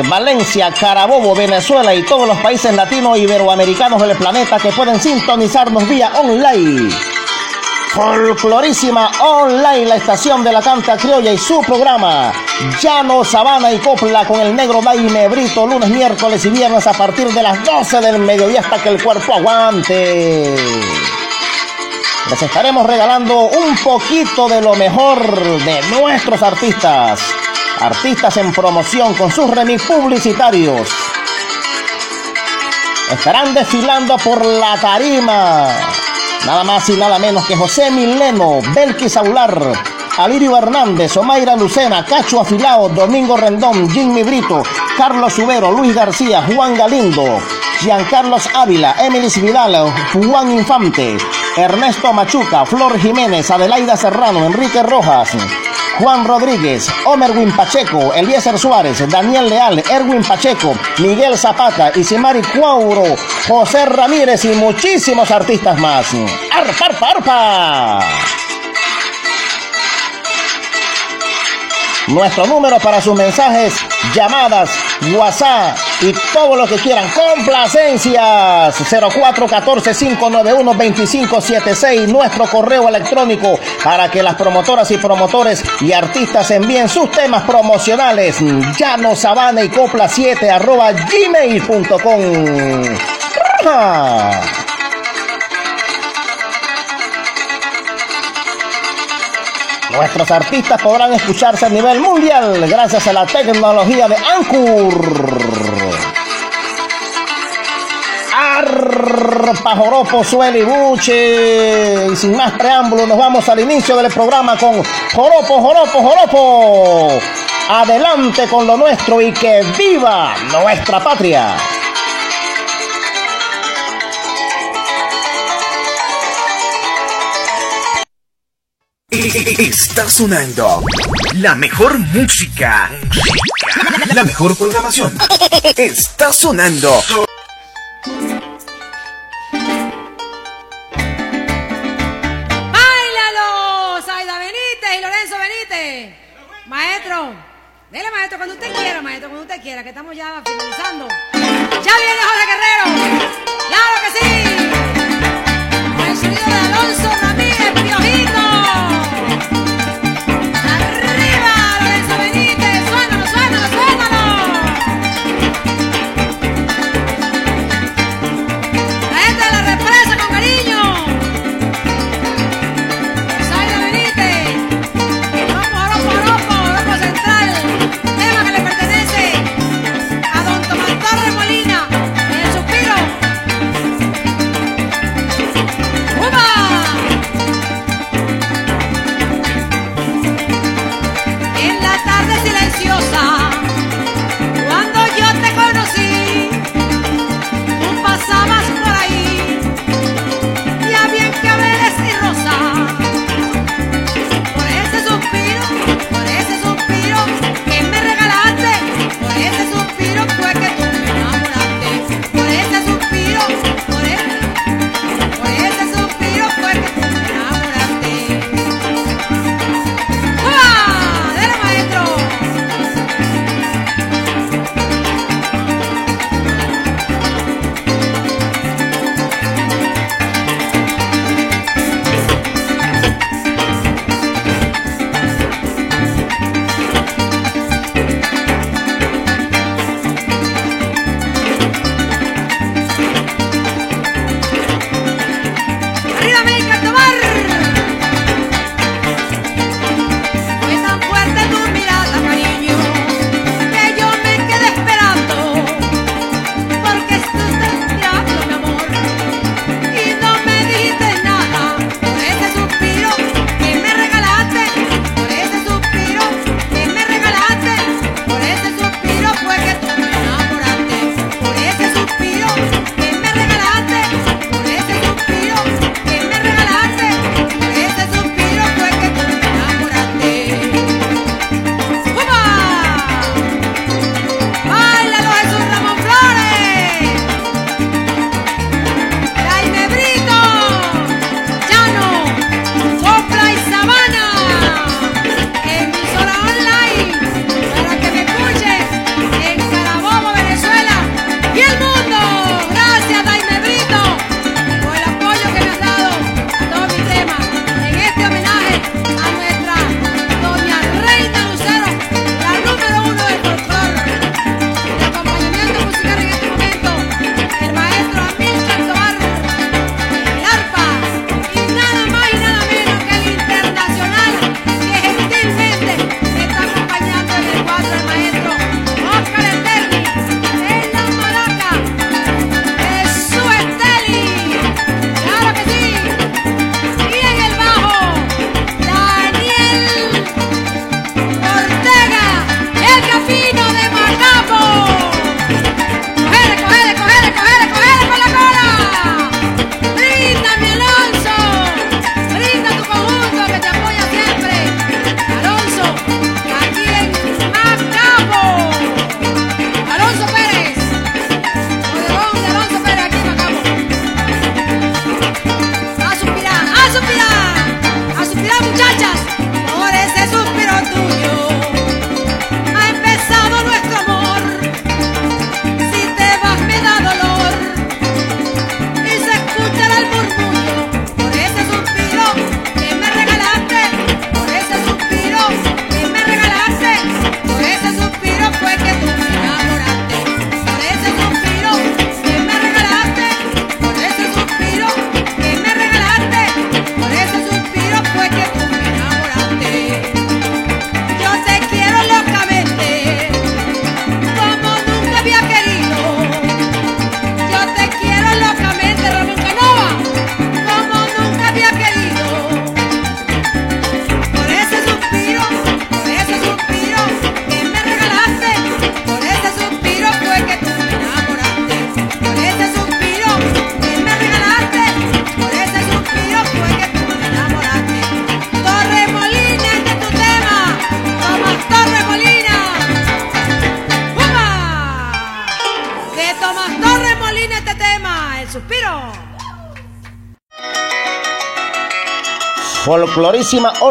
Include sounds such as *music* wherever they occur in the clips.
Valencia, Carabobo, Venezuela y todos los países latinos iberoamericanos del planeta que pueden sintonizarnos vía online. Folclorísima Online, la estación de la canta criolla y su programa Llano, Sabana y Copla con el negro Daime Brito, lunes, miércoles y viernes a partir de las 12 del mediodía hasta que el cuerpo aguante. Les estaremos regalando un poquito de lo mejor de nuestros artistas artistas en promoción con sus remix publicitarios. Estarán desfilando por la tarima. Nada más y nada menos que José Mileno, Belkis Saular, Alirio Hernández, Omaira Lucena, Cacho Afilao, Domingo Rendón, Jimmy Brito, Carlos Subero, Luis García, Juan Galindo, Giancarlos Ávila, Emilis Vidal, Juan Infante, Ernesto Machuca, Flor Jiménez, Adelaida Serrano, Enrique Rojas, Juan Rodríguez, Omerwin Pacheco, Eliezer Suárez, Daniel Leal, Erwin Pacheco, Miguel Zapata, Isimari Cuauro, José Ramírez y muchísimos artistas más. ¡Arpa, arpa, arpa! Nuestro número para sus mensajes, llamadas, WhatsApp y todo lo que quieran. Complacencias 0414-591-2576. Nuestro correo electrónico para que las promotoras y promotores y artistas envíen sus temas promocionales. Llano Sabana y Copla 7 arroba gmail.com. Nuestros artistas podrán escucharse a nivel mundial gracias a la tecnología de Anchor. Arpa, joropo, sueli, buche. Y sin más preámbulos, nos vamos al inicio del programa con joropo, joropo, joropo. Adelante con lo nuestro y que viva nuestra patria. Está sonando la mejor música. La mejor programación. Está sonando. Dele maestro cuando usted quiera, maestro, cuando usted quiera, que estamos ya finalizando. ¡Ya viene Jorge Guerrero! ¡Claro que sí! Con el sonido de Alonso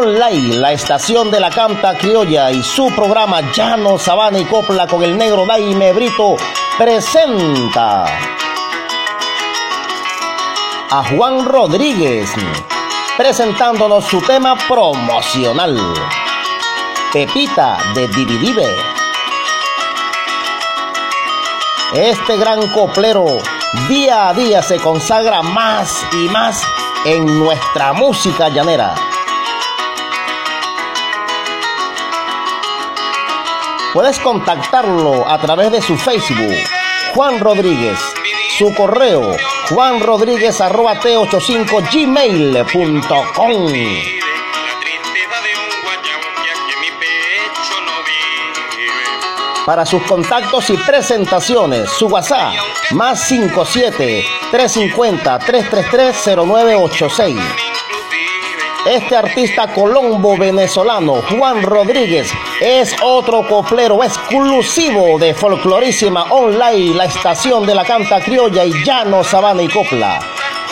Online, la estación de la canta criolla y su programa Llano, Sabana y Copla con el negro Daime Brito presenta a Juan Rodríguez presentándonos su tema promocional. Pepita de Dividive. Este gran coplero día a día se consagra más y más en nuestra música llanera. Puedes contactarlo a través de su Facebook, Juan Rodríguez, su correo, juanrodríguez.t85gmail.com. Para sus contactos y presentaciones, su WhatsApp, más 57 350 333 0986. Este artista colombo venezolano, Juan Rodríguez, es otro coplero exclusivo de Folclorísima Online, la estación de la canta criolla y llano, sabana y copla,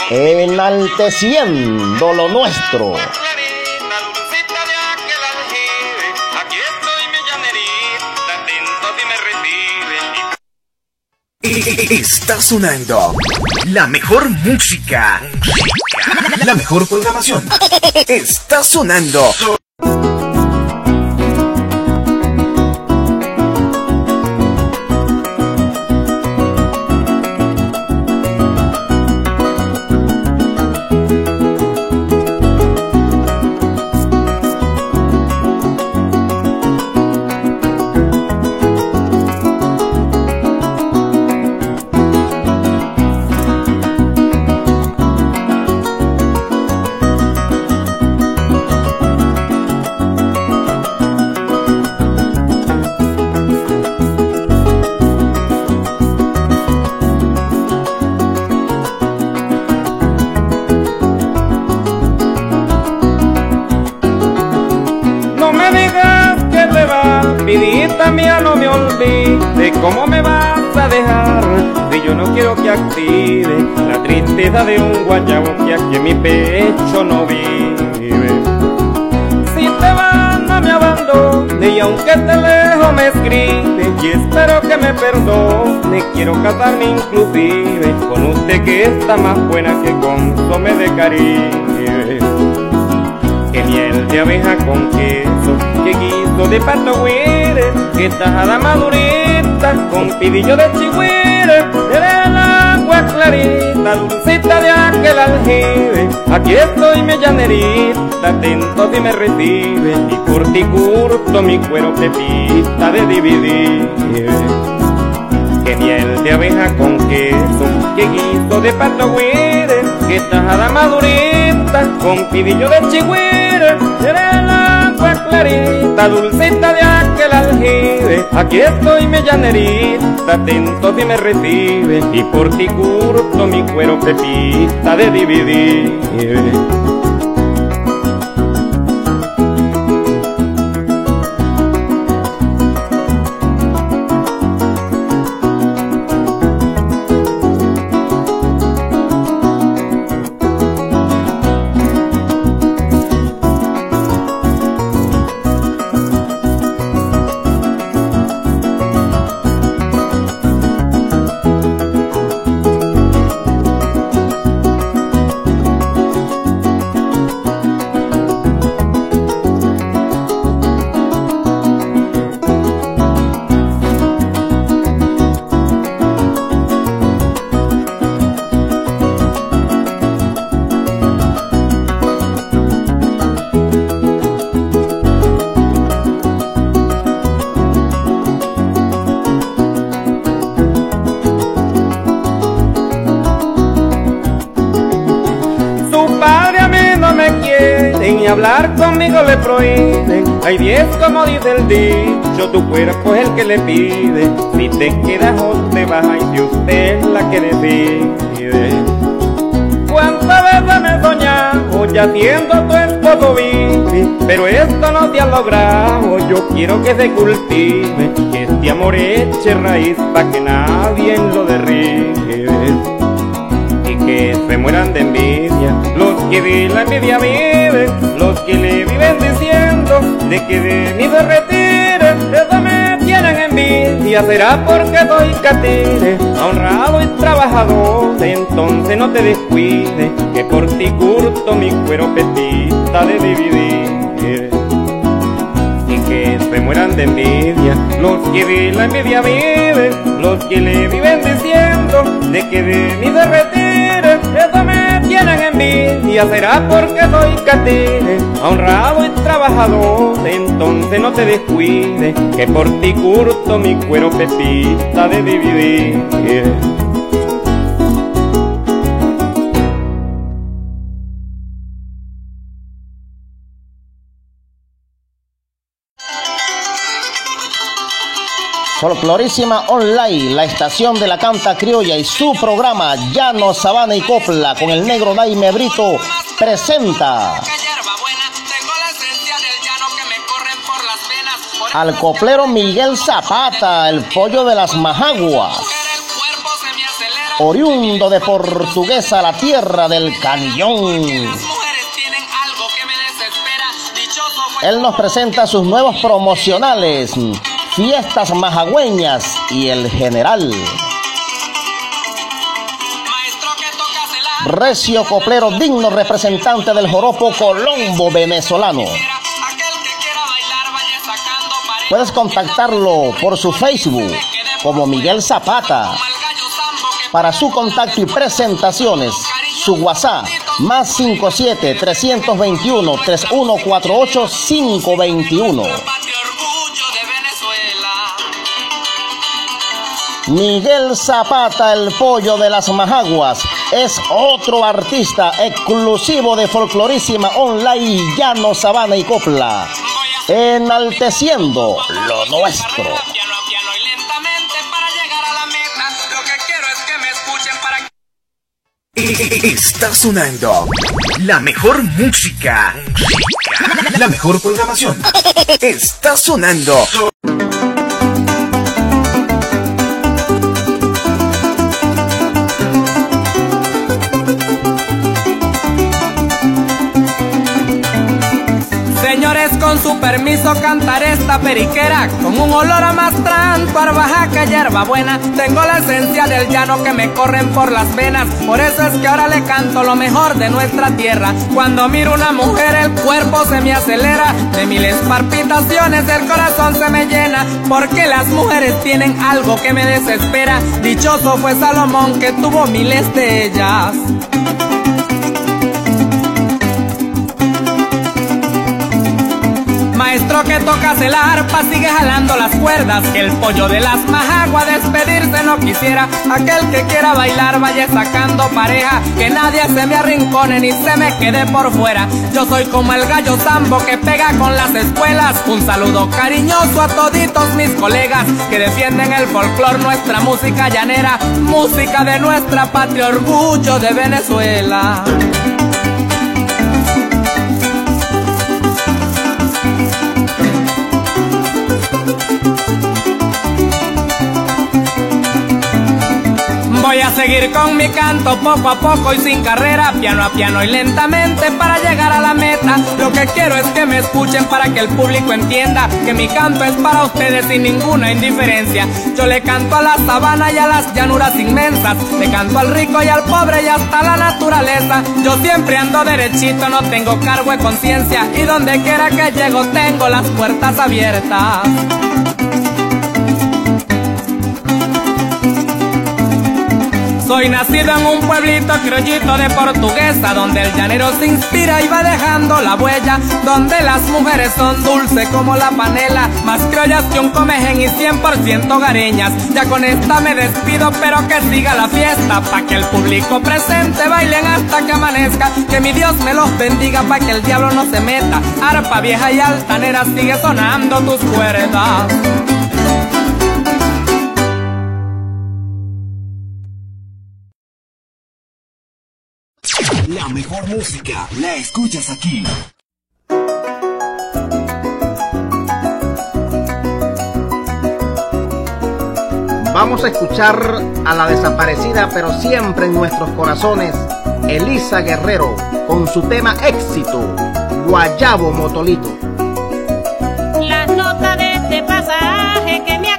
enalteciendo lo nuestro. Está sonando la mejor música. La mejor programación. Está sonando. De un guayabo que aquí en mi pecho no vive. Si te vas no me abandones y aunque te lejos me escribe y espero que me perdone, quiero casarme inclusive con usted que está más buena que consome de caribe. Que miel de abeja con queso, que guiso de pato que tajada madurita con pidillo de chihuire, clarita, dulcita de aquel aljibe. Aquí estoy mi llanerita, atento si me recibe, y curti curto mi cuero pepita de dividir. Que miel de abeja con queso, que guiso de pato que tajada madurita con pidillo de chihuire, el agua clarita, dulcita de aquel aljibe. Aquí estoy mi llanerita, atento si me recibe, y por ti curto mi cuero pepita de dividir. Diez como dice el dicho, tu cuerpo es el que le pide. Si te quedas o te vas, y si usted es la que decide. ¿Cuántas veces me he soñado ya siendo tu esposo vive? Pero esto no te ha logrado, yo quiero que se cultive, que este amor eche raíz para que nadie lo derribe que se mueran de envidia los que de la envidia viven, los que le viven de que de mí se retire, eso me tienen envidia, será porque soy catire, honrado y trabajador, entonces no te descuides, que por ti curto mi cuero petita de dividir y que se mueran de envidia los que de la envidia viven, los que le viven diciendo de que de mí se retire, eso me tienen envidia, será porque soy catire, honrado y trabajador, entonces no te descuides, que por ti curto mi cuero pepita de dividir. Folclorísima Online, la estación de la canta criolla y su programa Llano, Sabana y Copla con el negro Daime Brito presenta al coplero Miguel Zapata, el pollo de las majaguas, oriundo de Portuguesa, la tierra del canillón. Él nos presenta sus nuevos promocionales Fiestas Majagüeñas y el General. Recio Coplero, digno representante del joropo colombo venezolano. Puedes contactarlo por su Facebook como Miguel Zapata. Para su contacto y presentaciones, su WhatsApp más 57 321 3148 521. Miguel Zapata, el pollo de las majaguas, es otro artista exclusivo de Folclorísima Online, Llano, Sabana y Copla, enalteciendo lo nuestro. Está sonando la mejor música, la mejor programación. Está sonando. Con su permiso cantaré esta periquera con un olor a mastranto, arbajaca, hierba buena. Tengo la esencia del llano que me corren por las venas, por eso es que ahora le canto lo mejor de nuestra tierra. Cuando miro una mujer el cuerpo se me acelera, de miles palpitaciones el corazón se me llena, porque las mujeres tienen algo que me desespera. Dichoso fue Salomón que tuvo miles de ellas. Maestro que tocas el arpa sigue jalando las cuerdas. Que el pollo de las majaguas despedirse no quisiera. Aquel que quiera bailar vaya sacando pareja. Que nadie se me arrincone ni se me quede por fuera. Yo soy como el gallo zambo que pega con las escuelas. Un saludo cariñoso a toditos mis colegas que defienden el folclor, nuestra música llanera, música de nuestra patria, orgullo de Venezuela. Seguir con mi canto poco a poco y sin carrera, piano a piano y lentamente para llegar a la meta. Lo que quiero es que me escuchen para que el público entienda que mi canto es para ustedes sin ninguna indiferencia. Yo le canto a la sabana y a las llanuras inmensas, le canto al rico y al pobre y hasta la naturaleza. Yo siempre ando derechito, no tengo cargo de conciencia y donde quiera que llego tengo las puertas abiertas. Soy nacido en un pueblito criollito de portuguesa, donde el llanero se inspira y va dejando la huella, donde las mujeres son dulces como la panela, más criollas que un comején y 100% gareñas. Ya con esta me despido, pero que siga la fiesta, pa' que el público presente bailen hasta que amanezca, que mi Dios me los bendiga pa' que el diablo no se meta. Arpa vieja y altanera sigue sonando tus cuerdas. mejor música la escuchas aquí. Vamos a escuchar a la desaparecida, pero siempre en nuestros corazones, Elisa Guerrero, con su tema éxito, Guayabo Motolito. Las notas de este pasaje que me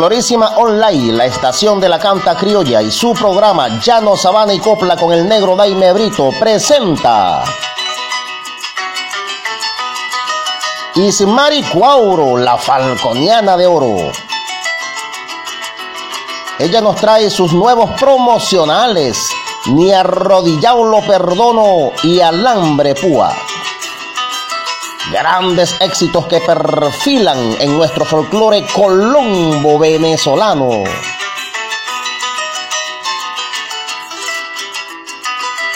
Florísima Online, la estación de la canta criolla y su programa Llano Sabana y Copla con el negro Daime Brito presenta. Ismari Cuauro, la falconiana de oro. Ella nos trae sus nuevos promocionales, ni arrodillado lo perdono y alambre púa grandes éxitos que perfilan en nuestro folclore colombo venezolano.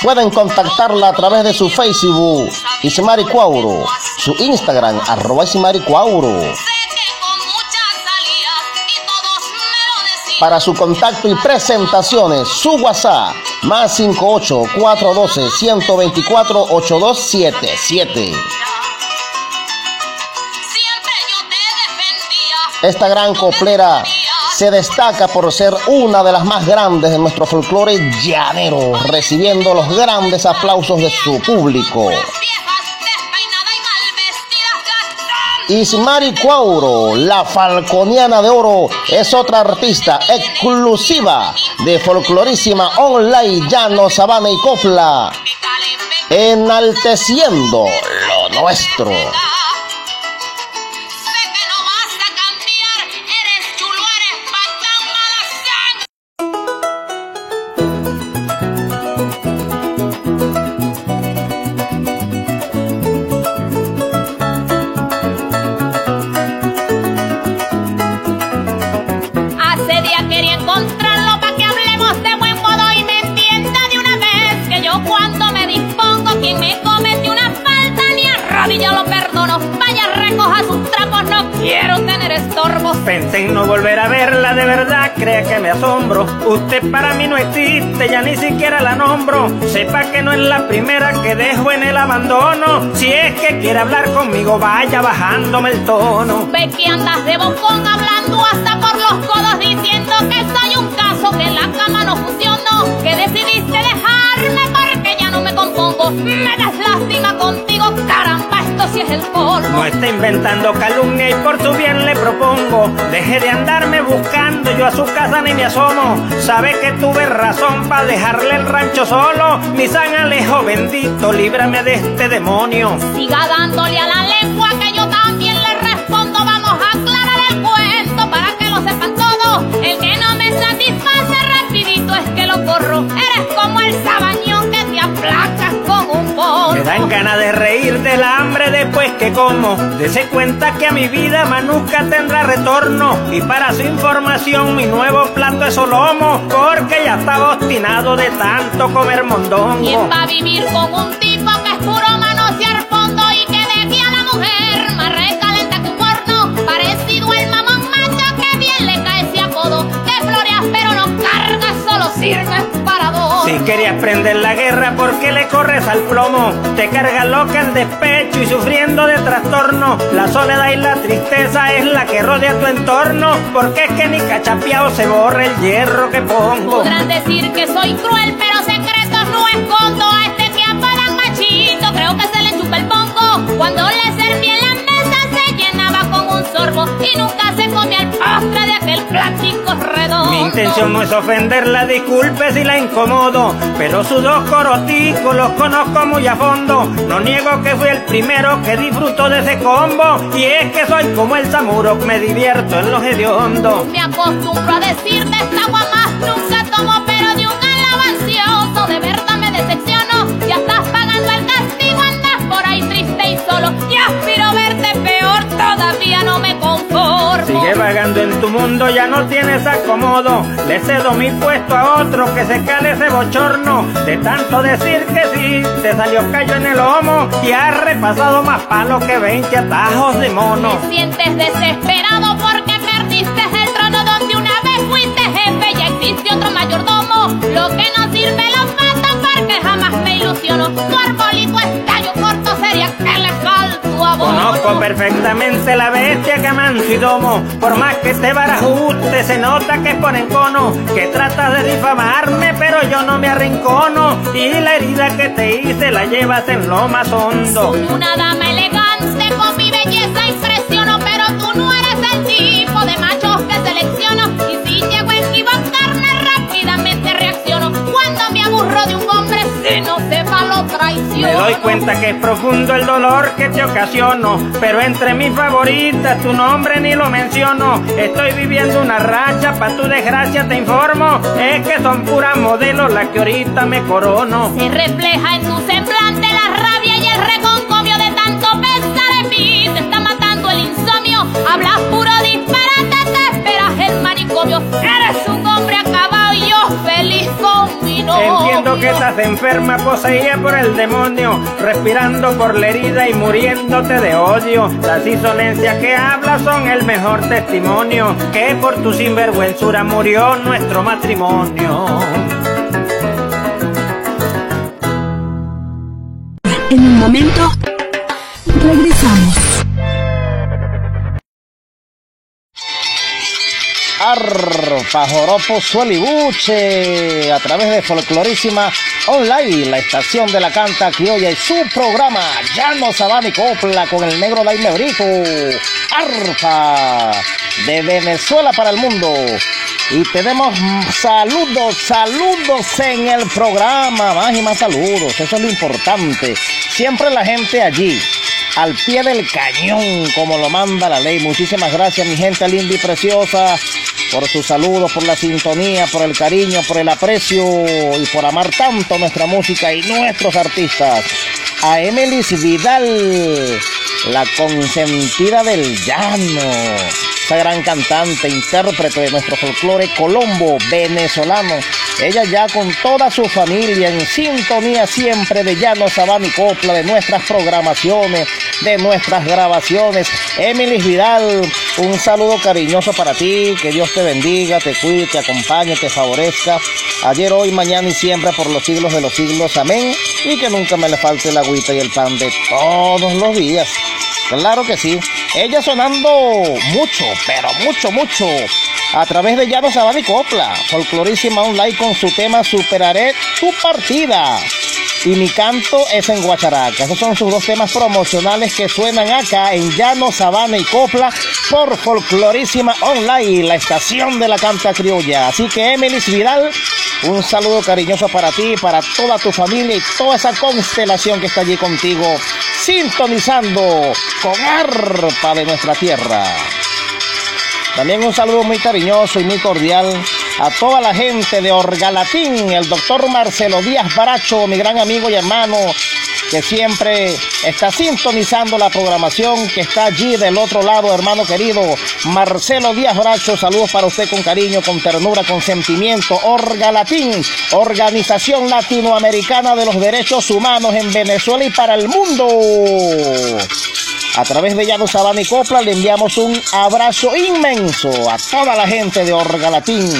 Pueden contactarla a través de su Facebook, Isimari Cuauro, su Instagram, arroba Isimaricuauro. Para su contacto y presentaciones, su WhatsApp, más 58 412 124 8277. Esta gran coplera se destaca por ser una de las más grandes de nuestro folclore llanero, recibiendo los grandes aplausos de su público. Ismari Cuauro, la Falconiana de Oro, es otra artista exclusiva de Folclorísima Online Llano Sabana y Copla, enalteciendo lo nuestro. Asombro. Usted para mí no existe, ya ni siquiera la nombro. Sepa que no es la primera que dejo en el abandono. Si es que quiere hablar conmigo, vaya bajándome el tono. Ve que andas de bocón hablando hasta por los codos diciendo que soy un caso, que la cama no funcionó, que decidiste dejarme porque ya no me compongo. Me si es el No está inventando calumnia y por su bien le propongo. Deje de andarme buscando, yo a su casa ni me asomo. Sabe que tuve razón para dejarle el rancho solo. Mi San Alejo bendito, líbrame de este demonio. Siga dándole a la lengua que dan ganas de reír del hambre después que como. Dese cuenta que a mi vida manuca tendrá retorno. Y para su información, mi nuevo plato es solomo. Porque ya estaba obstinado de tanto comer mondongo. ¿Quién va a vivir con un tipo que es puro si querías prender la guerra, ¿por qué le corres al plomo? Te carga loca el despecho y sufriendo de trastorno. La soledad y la tristeza es la que rodea tu entorno. Porque es que ni cachapiao se borra el hierro que pongo. Podrán decir que soy cruel, pero secretos no escondo. A este que apagan machito, creo que se le chupa el pongo. Cuando le serví en la mesa se llenaba con un sorbo y nunca se comía intención no es ofenderla, disculpe si la incomodo, pero sus dos coroticos los conozco muy a fondo. No niego que fui el primero que disfruto de ese combo, y es que soy como el samuro, me divierto en los hediondos. Me acostumbro a decirte esta guamás ya no tienes acomodo. Le cedo mi puesto a otro que se cale ese bochorno. De tanto decir que sí, te salió callo en el lomo y has repasado más palos que 20 atajos de mono. Te sientes desesperado porque perdiste el trono donde una vez fuiste jefe y existe otro mayordomo. Lo que no sirve lo mata porque jamás me ilusiono. Tu arbolito es Perfectamente la bestia que amanso y domo. Por más que te barajuste, se nota que ponen cono. Que tratas de difamarme, pero yo no me arrincono. Y la herida que te hice la llevas en lo más hondo. Una dama Me doy cuenta que es profundo el dolor que te ocasiono, pero entre mis favoritas tu nombre ni lo menciono. Estoy viviendo una racha, pa' tu desgracia te informo. Es que son puras modelos las que ahorita me corono. Se refleja en tu semblante la rabia y el reconcomio de tanto pensar en mí. Te está matando el insomnio, hablas puro disparate, te esperas el manicomio. Entiendo que estás enferma, poseída por el demonio, respirando por la herida y muriéndote de odio. Las insolencias que hablas son el mejor testimonio, que por tu sinvergüenzura murió nuestro matrimonio. En un momento, regresamos. Arpa, Joropo, Suelibuche, a través de Folclorísima Online, la estación de la canta criolla y su programa Llano Sabana y Copla con el negro Daime Brito. Arpa, de Venezuela para el mundo. Y tenemos saludos, saludos en el programa, más y más saludos, eso es lo importante. Siempre la gente allí, al pie del cañón, como lo manda la ley. Muchísimas gracias, mi gente linda y preciosa, por sus por la sintonía, por el cariño, por el aprecio y por amar tanto nuestra música y nuestros artistas. A Emilis Vidal, la consentida del llano esa gran cantante, intérprete de nuestro folclore colombo venezolano. Ella ya con toda su familia en sintonía siempre de Llano Sabana y Copla, de nuestras programaciones, de nuestras grabaciones. Emily Vidal, un saludo cariñoso para ti, que Dios te bendiga, te cuide, te acompañe, te favorezca. Ayer, hoy, mañana y siempre por los siglos de los siglos. Amén. Y que nunca me le falte la agüita y el pan de todos los días. Claro que sí. Ella sonando mucho, pero mucho, mucho. A través de Llano Sabana y Copla. Folclorísima Online con su tema Superaré tu partida. Y mi canto es en Guacharaca. Esos son sus dos temas promocionales que suenan acá en Llano, Sabana y Copla por Folclorísima Online, la estación de la canta criolla. Así que Emily Vidal, un saludo cariñoso para ti, para toda tu familia y toda esa constelación que está allí contigo, sintonizando con arpa de nuestra tierra. También un saludo muy cariñoso y muy cordial a toda la gente de Orgalatín, el doctor Marcelo Díaz Baracho, mi gran amigo y hermano, que siempre está sintonizando la programación, que está allí del otro lado, hermano querido, Marcelo Díaz Baracho, saludos para usted con cariño, con ternura, con sentimiento. Orgalatín, Organización Latinoamericana de los Derechos Humanos en Venezuela y para el mundo. A través de Llano Sabana y Copla le enviamos un abrazo inmenso a toda la gente de Orgalatín.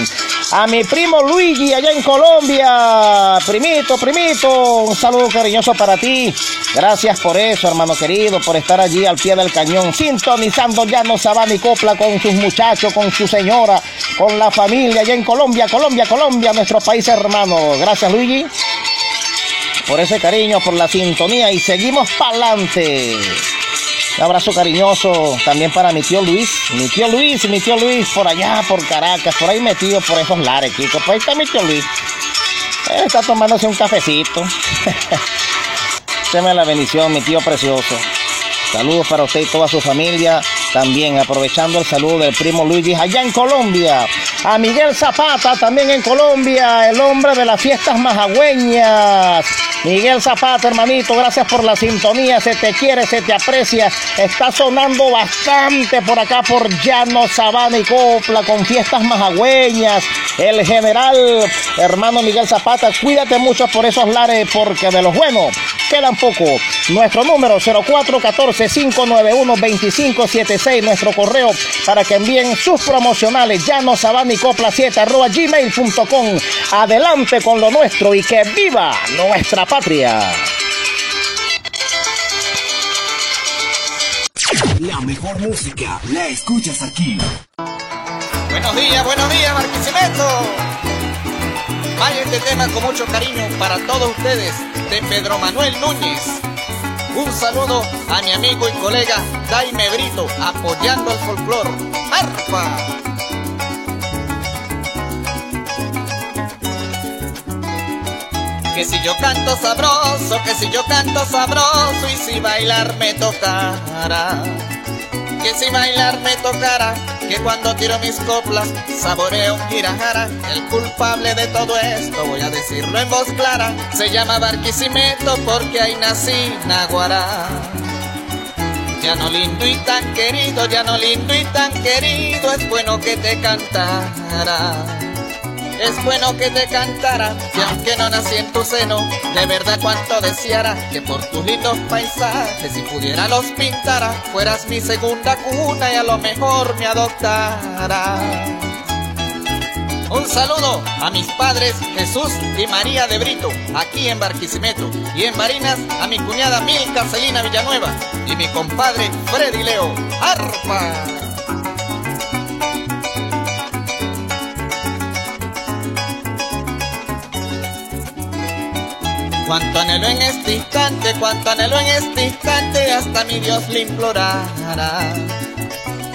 A mi primo Luigi allá en Colombia. Primito, primito, un saludo cariñoso para ti. Gracias por eso, hermano querido, por estar allí al pie del cañón, sintonizando Llano Sabana y Copla con sus muchachos, con su señora, con la familia allá en Colombia, Colombia, Colombia, nuestro país hermano. Gracias, Luigi, por ese cariño, por la sintonía y seguimos para adelante. Un abrazo cariñoso también para mi tío Luis. Mi tío Luis, mi tío Luis, por allá, por Caracas, por ahí metido por esos lares, Kiko. Pues ahí está mi tío Luis. Él está tomándose un cafecito. *laughs* Deme la bendición, mi tío precioso. Saludos para usted y toda su familia. También aprovechando el saludo del primo Luigi allá en Colombia. A Miguel Zapata también en Colombia, el hombre de las fiestas majagüeñas. Miguel Zapata, hermanito, gracias por la sintonía. Se te quiere, se te aprecia. Está sonando bastante por acá, por Llano, Sabana y Copla, con fiestas majagüeñas. El general, hermano Miguel Zapata, cuídate mucho por esos lares, porque de los buenos quedan poco. Nuestro número 0414-591-2576, nuestro correo para que envíen sus promocionales. Llano, Sabana y Copla 7 arroba gmail.com. Adelante con lo nuestro y que viva nuestra patria. La mejor música la escuchas aquí. Buenos días, buenos días, Marquisimeto. Vaya este tema con mucho cariño para todos ustedes de Pedro Manuel Núñez. Un saludo a mi amigo y colega Daime Brito, apoyando el folclor. ¡Arpa! Que si yo canto sabroso, que si yo canto sabroso y si bailar me tocara. Que si bailar me tocara, que cuando tiro mis coplas saboreo un girajara. El culpable de todo esto, voy a decirlo en voz clara, se llama Barquisimeto porque ahí nací Naguará. Ya no lindo y tan querido, ya no lindo y tan querido, es bueno que te cantara. Es bueno que te cantara, y aunque no nací en tu seno, de verdad cuanto deseara que por tus lindos paisajes, si pudiera los pintara, fueras mi segunda cuna y a lo mejor me adoptara. Un saludo a mis padres Jesús y María de Brito, aquí en Barquisimeto, y en Barinas a mi cuñada Milka Celina Villanueva y mi compadre Freddy Leo. ¡Arpa! Cuánto anhelo en este instante, cuánto anhelo en este instante, hasta mi Dios le implorara.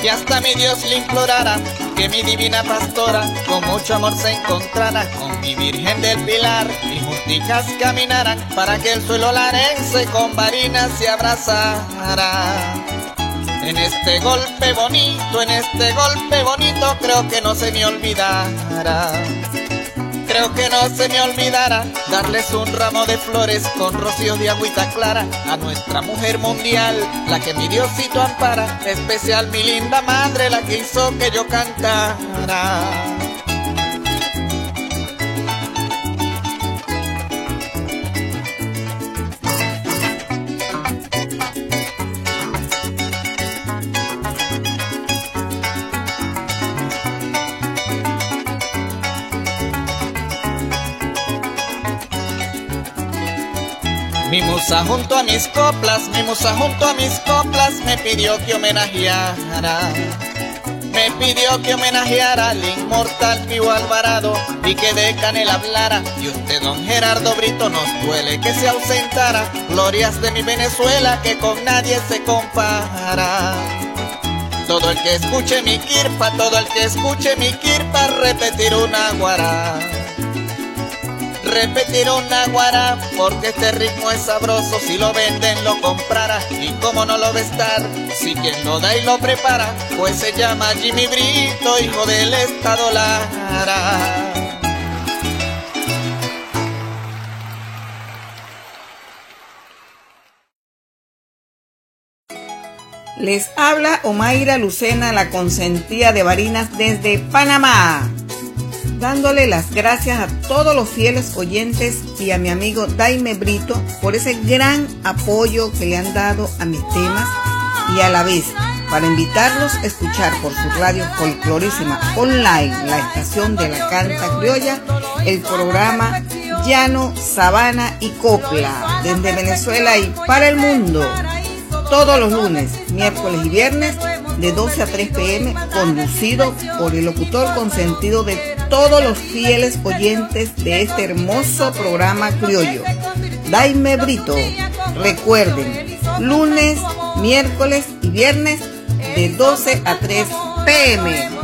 Y hasta mi Dios le implorara que mi divina pastora con mucho amor se encontrara con mi Virgen del Pilar y junticas caminaran para que el suelo larense con varinas se abrazara. En este golpe bonito, en este golpe bonito, creo que no se me olvidará. Creo que no se me olvidará darles un ramo de flores con rocío de agüita clara a nuestra mujer mundial, la que mi Diosito ampara, especial mi linda madre, la que hizo que yo cantara. Mi musa junto a mis coplas, mi musa junto a mis coplas me pidió que homenajeara. Me pidió que homenajeara al inmortal Pío Alvarado y que de Canel hablara. Y usted, don Gerardo Brito, nos duele que se ausentara. Glorias de mi Venezuela que con nadie se compara. Todo el que escuche mi kirpa, todo el que escuche mi kirpa, repetir una guará repetir una guara, porque este ritmo es sabroso, si lo venden lo comprara, y como no lo va estar, si quien lo da y lo prepara, pues se llama Jimmy Brito, hijo del Estado Lara. Les habla Omaira Lucena, la consentida de Barinas desde Panamá dándole las gracias a todos los fieles oyentes y a mi amigo Daime Brito por ese gran apoyo que le han dado a mis temas y a la vez para invitarlos a escuchar por su radio folclorísima online, la estación de la canta criolla, el programa Llano, Sabana y Copla, desde Venezuela y para el mundo, todos los lunes, miércoles y viernes, de 12 a 3 pm, conducido por el locutor consentido de todos los fieles oyentes de este hermoso programa criollo. Daime Brito, recuerden, lunes, miércoles y viernes de 12 a 3 pm.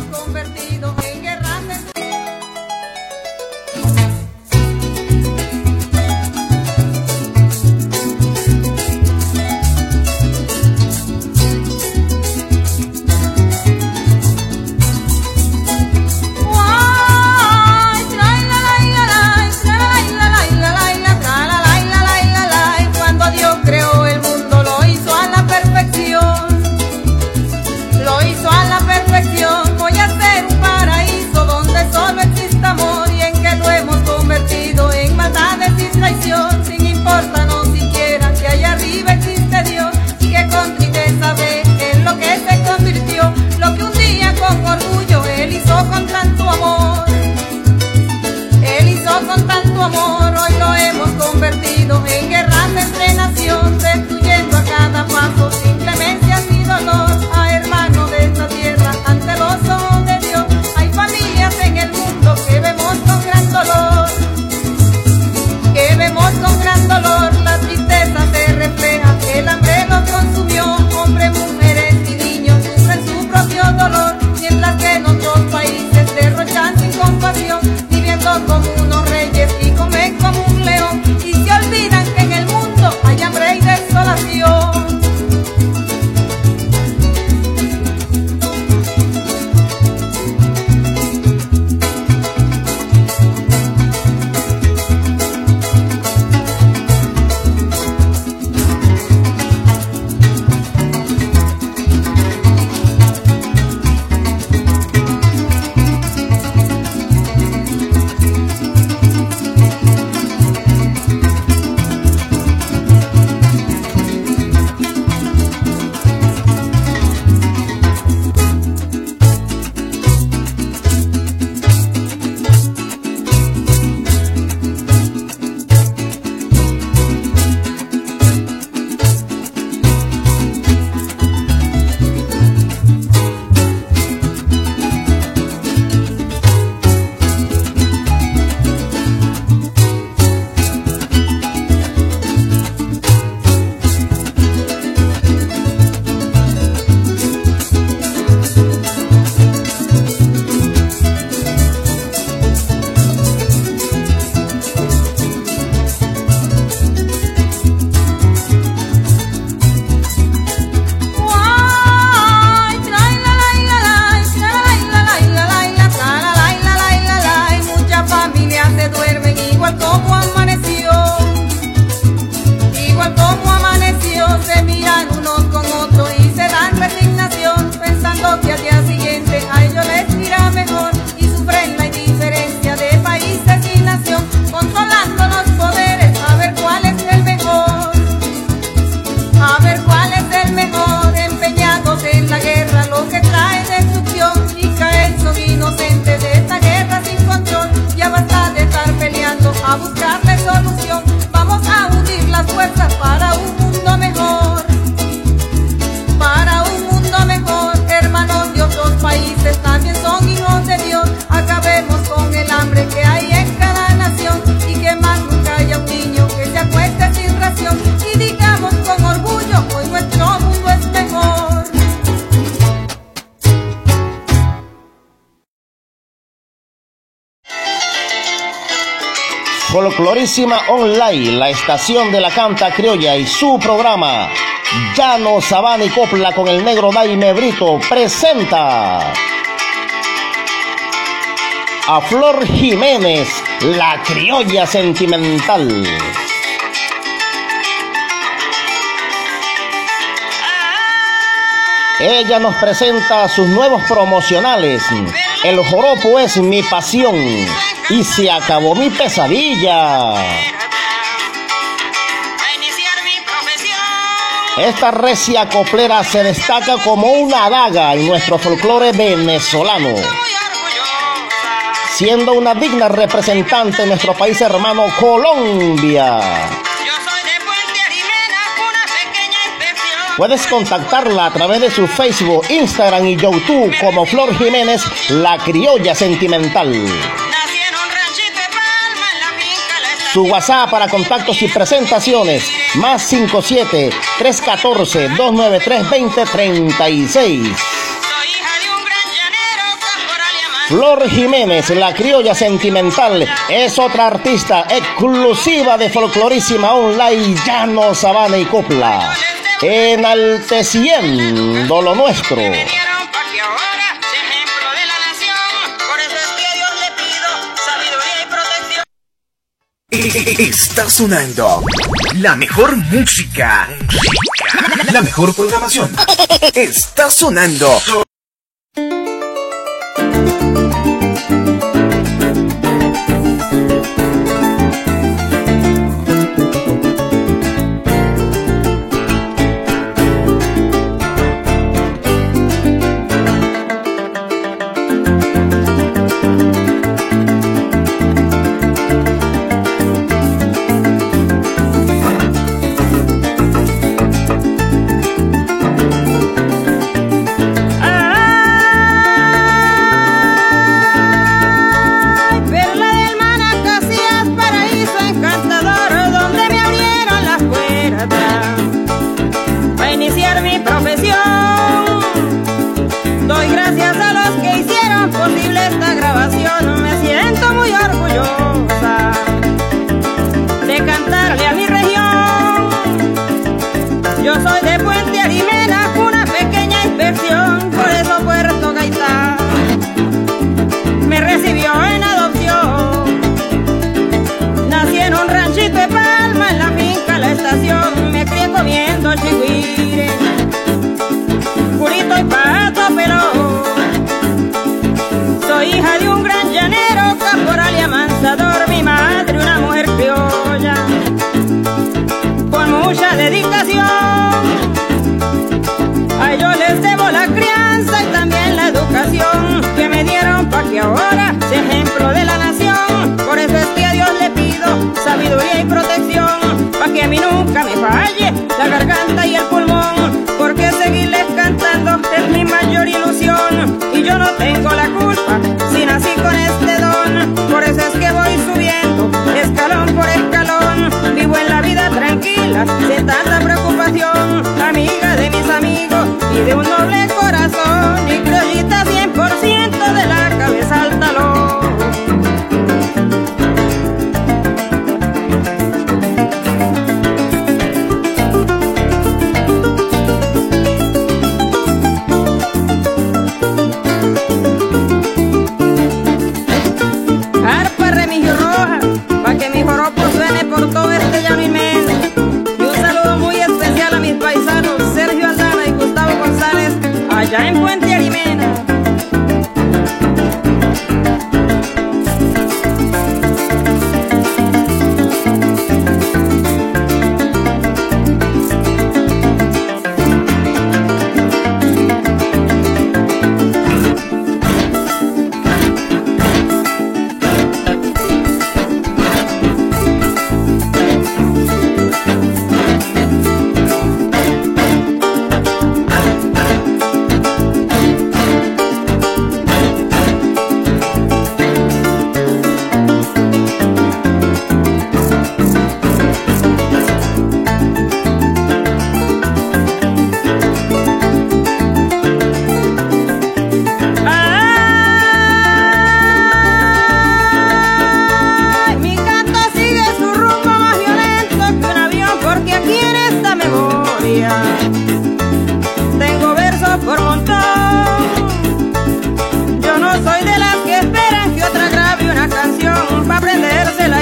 Online, la estación de la canta criolla y su programa Llano Sabana y Copla con el negro Daime Brito presenta a Flor Jiménez, la criolla sentimental. Ella nos presenta sus nuevos promocionales. El joropo es mi pasión y se acabó mi pesadilla. Esta recia coplera se destaca como una daga en nuestro folclore venezolano, siendo una digna representante de nuestro país hermano Colombia. Puedes contactarla a través de su Facebook, Instagram y YouTube como Flor Jiménez, la criolla sentimental. Su WhatsApp para contactos y presentaciones, más 57 314 293 2036. Flor Jiménez, la criolla sentimental, es otra artista exclusiva de Folclorísima Online, Llano, Sabana y Copla enalteciendo lo nuestro. Está sonando la mejor música, la mejor programación. *laughs* Está sonando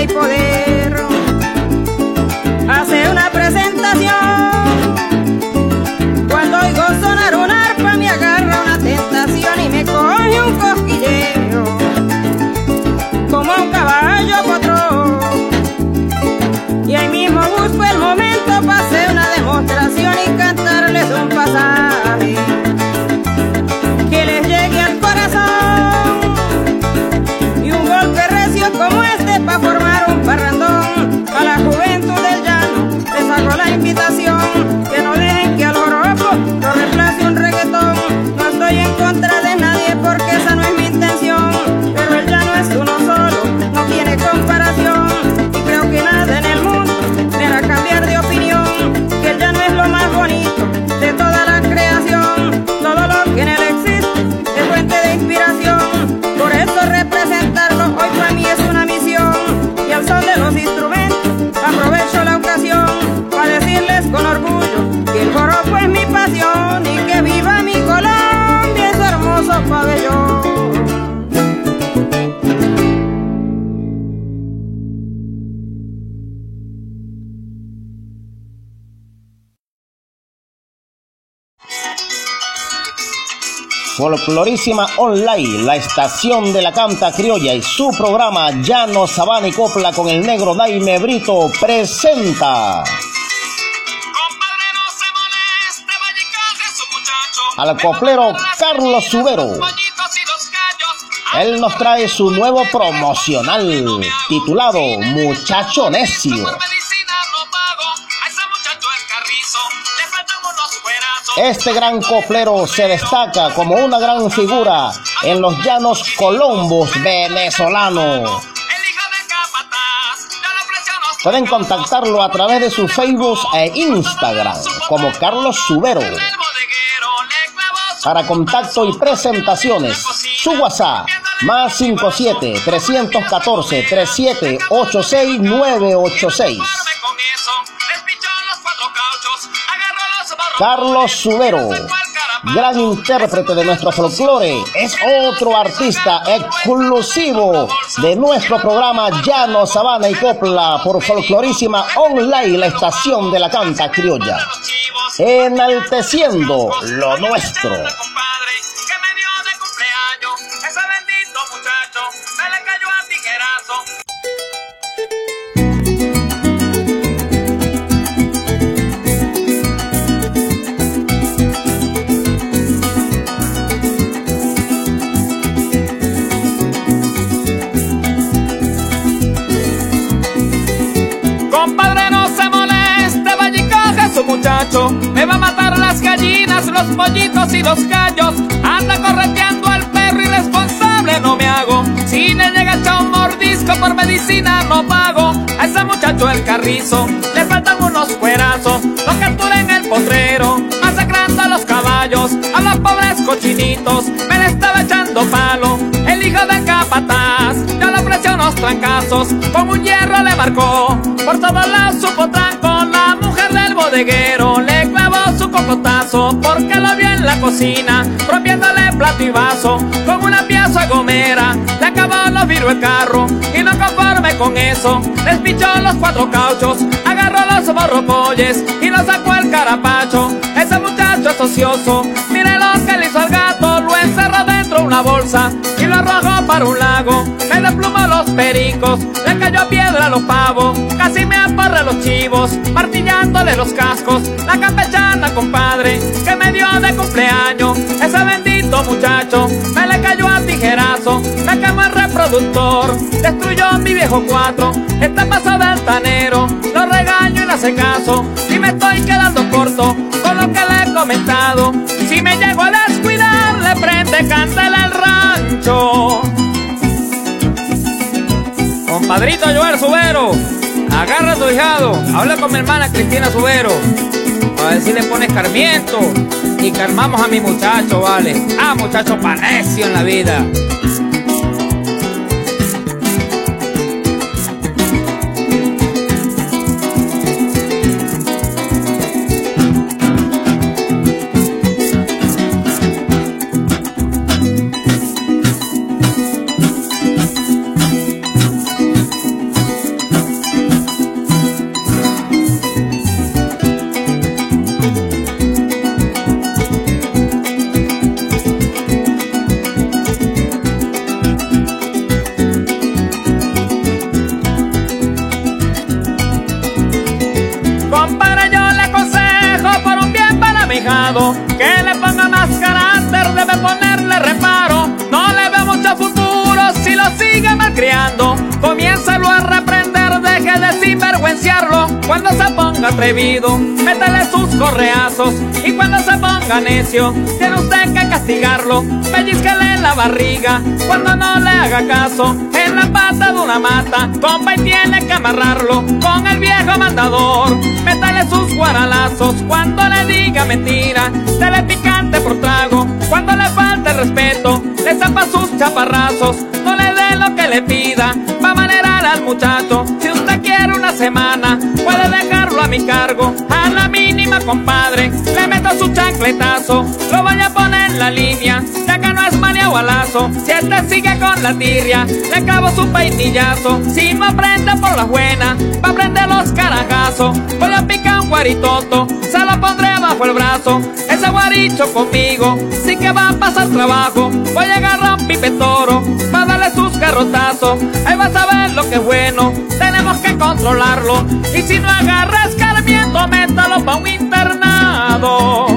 hay poder. Folclorísima Online, la estación de la canta criolla y su programa Llano Sabana y Copla con el negro Daime Brito presenta. Al coplero Carlos Subero. Él nos trae su nuevo promocional titulado Muchacho Necio. Este gran coplero se destaca como una gran figura en los llanos colombos venezolanos. Pueden contactarlo a través de su Facebook e Instagram como Carlos Subero. Para contacto y presentaciones, su WhatsApp más 57 314 3786 Carlos Subero, gran intérprete de nuestro folclore, es otro artista exclusivo de nuestro programa Llano, Sabana y Copla por Folclorísima Online, la estación de la canta criolla, enalteciendo lo nuestro. Muchacho me va a matar las gallinas, los pollitos y los gallos. Anda correteando al perro irresponsable, no me hago. Si le llega a un mordisco por medicina, no pago. A ese muchacho el carrizo le faltan unos cuerazos. Lo captura en el potrero, masacrando a los caballos, a los pobres cochinitos. Me le estaba echando palo. El hijo del capataz ya le ofreció unos trancazos. Con un hierro le marcó por todos lados su potranco bodeguero le clavó su cocotazo porque lo vio en la cocina, rompiéndole plato y vaso con una pieza gomera. Le acabó los virus el carro y no conforme con eso, despichó los cuatro cauchos, agarró los borropolles y lo sacó el carapacho. Ese muchacho es ocioso, mire lo que le hizo al gato, lo encerró dentro de una bolsa y lo arrojó para un lago. Me desplumó los pericos, le cayó piedra a los pavos, casi me aporre los chivos, martillándole los cascos. La campechana, compadre, que me dio de cumpleaños, ese bendito muchacho, me le cayó a tijerazo, me quemó el reproductor, destruyó mi viejo cuatro, está pasado de altanero, lo regaño y no hace caso, y me estoy quedando corto con lo que le he comentado, si me llego a descuidar, prende candela al rancho. Compadrito Joel Subero, agarra a tu hijado, habla con mi hermana Cristina Subero, a ver si le pones carmiento y calmamos a mi muchacho, vale. Ah, muchacho pareció en la vida. Atrevido, métele sus correazos. Y cuando se ponga necio, tiene usted que castigarlo. Pellizquele la barriga cuando no le haga caso. En la pata de una mata, compa, y tiene que amarrarlo con el viejo mandador. Métale sus guaralazos cuando le diga mentira. Dele picante por trago cuando le falte respeto. Le zapa sus chaparrazos, no le dé lo que le pida. Va a manerar al muchacho. Si usted quiere una semana, puede a mi cargo. A la mínima, compadre, le meto su chancletazo. Lo voy a poner en la línea, ya que no es alazo. Si este sigue con la tirria, le clavo su peinillazo. Si no aprende por las buenas, va a aprender los carajazos. Voy a picar un guaritoto, se lo pondré bajo el brazo. Ese guaricho conmigo, sí que va a pasar trabajo. Voy a agarrar un pipe toro, para darle sus carrotazos. Ahí vas a ver lo que es bueno, tenemos controlarlo. Y si no agarra escarmiento, métalo pa' un internado.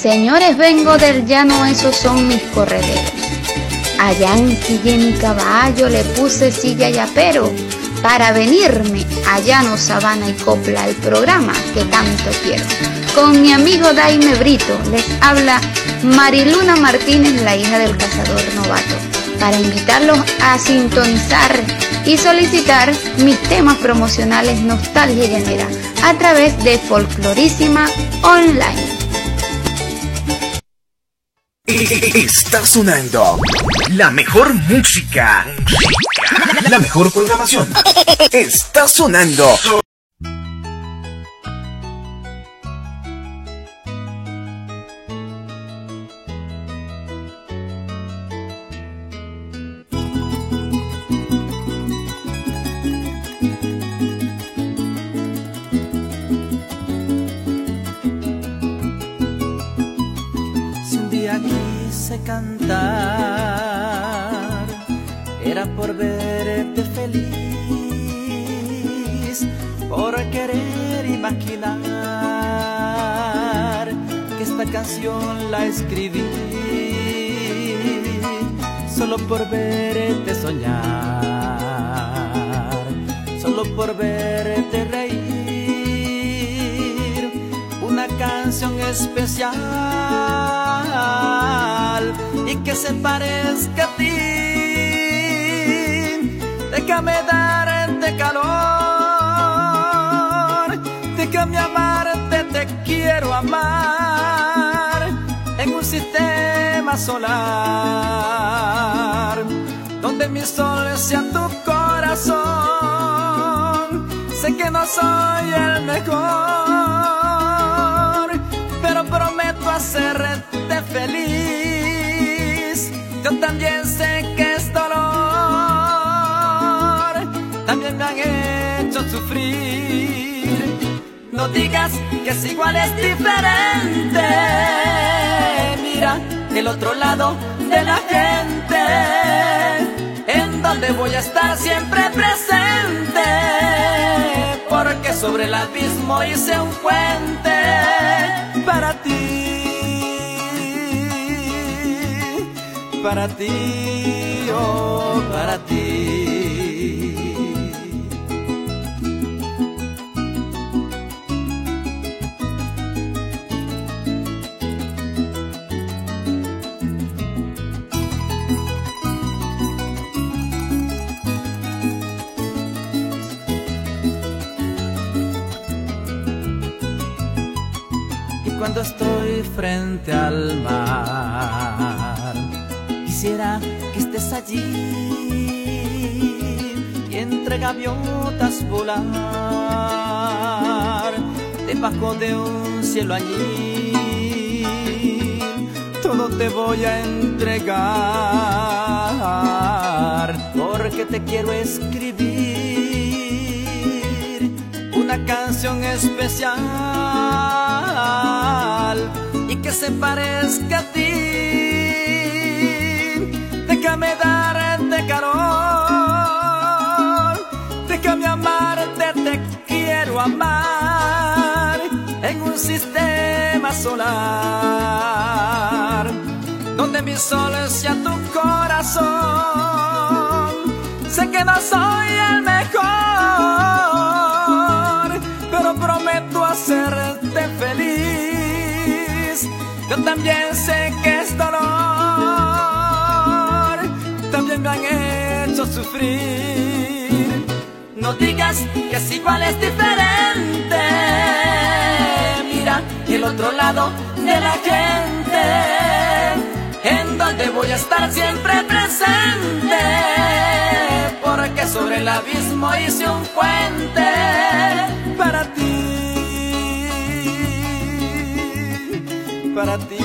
Señores, vengo del llano, esos son mis correderos. Allá ensillé mi caballo, le puse silla y apero para venirme a llano, sabana y copla, el programa que tanto quiero. Con mi amigo Daime Brito les habla Mariluna Martínez, la hija del cazador novato, para invitarlos a sintonizar y solicitar mis temas promocionales Nostalgia Llanera a través de Folclorísima Online. Está sonando la mejor música, la mejor programación. Está sonando la escribí. Solo por verte soñar, solo por verte reír, una canción especial y que se parezca a ti. Déjame darte calor, déjame amarte, te quiero amar sistema solar donde mi sol sea tu corazón. Sé que no soy el mejor, pero prometo hacerte feliz yo también sé que es dolor, también me han hecho sufrir. No digas que es igual, es diferente. Mira el otro lado de la gente, en donde voy a estar siempre presente. Porque sobre el abismo hice un puente para ti. para ti, oh, para ti. Cuando estoy frente al mar, quisiera que estés allí y entre gaviotas volar debajo de un cielo allí. Todo te voy a entregar porque te quiero escribir una canción especial y que se parezca a ti déjame darte calor, déjame amarte, te quiero amar en un sistema solar, donde mi sol sea tu corazón. Sé que no soy el mejor, hacerte feliz. Yo también sé que es dolor me han hecho sufrir. No digas que es igual, es diferente. Mira el otro lado de la gente, en donde voy a estar siempre presente. Porque que sobre el abismo hice un puente para ti, para ti,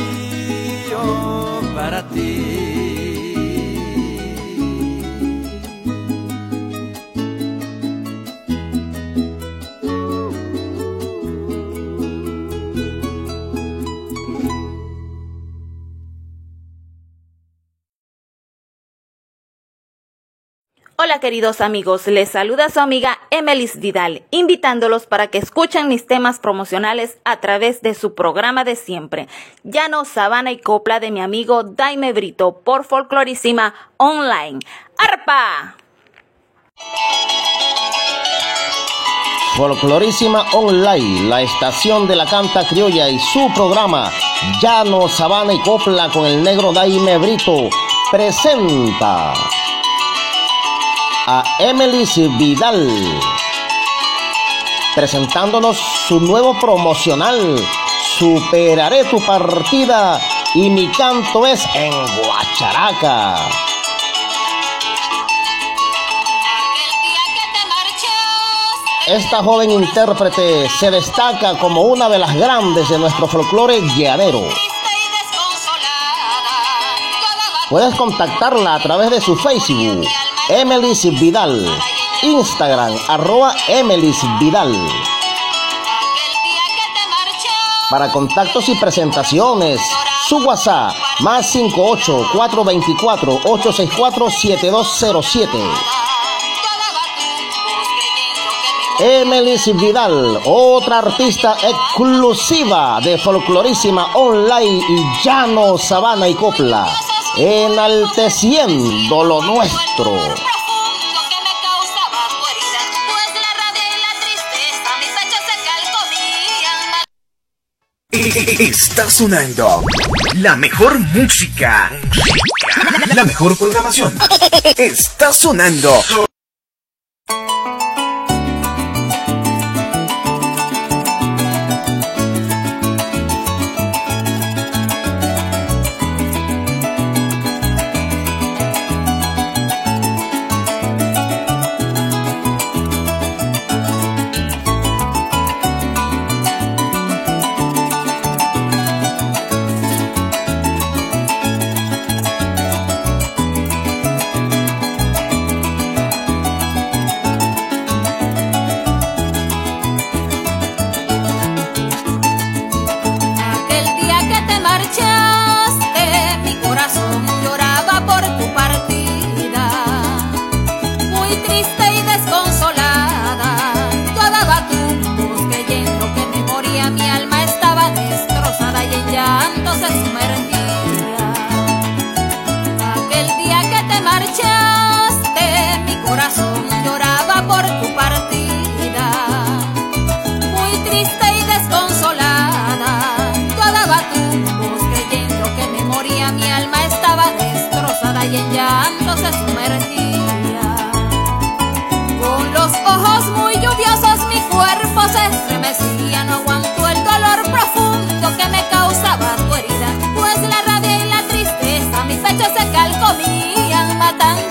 oh, para ti. Hola queridos amigos, les saluda su amiga Emelis Vidal, invitándolos para que escuchen mis temas promocionales a través de su programa de siempre, Llano, Sabana y Copla de mi amigo Daime Brito por Folclorísima Online. ¡Arpa! Folclorísima Online, la estación de la canta criolla y su programa Llano, Sabana y Copla con el negro Daime Brito presenta a Emily Vidal, presentándonos su nuevo promocional, Superaré tu partida y mi canto es en Guacharaca. Esta joven intérprete se destaca como una de las grandes de nuestro folclore llanero. Puedes contactarla a través de su Facebook Emelis Vidal. Instagram, arroba Emelis Vidal. Para contactos y presentaciones, su WhatsApp, más 58 424 864 7207. Emelis Vidal, otra artista exclusiva de Folclorísima Online y Llano, Sabana y Copla enalteciendo lo nuestro. Está sonando la mejor música, la mejor programación. Está sonando brillando se sumergía. Con los ojos muy lluviosos mi cuerpo se estremecía, no aguantó el dolor profundo que me causaba tu herida, pues la rabia y la tristeza mis pechos se calcomían matando.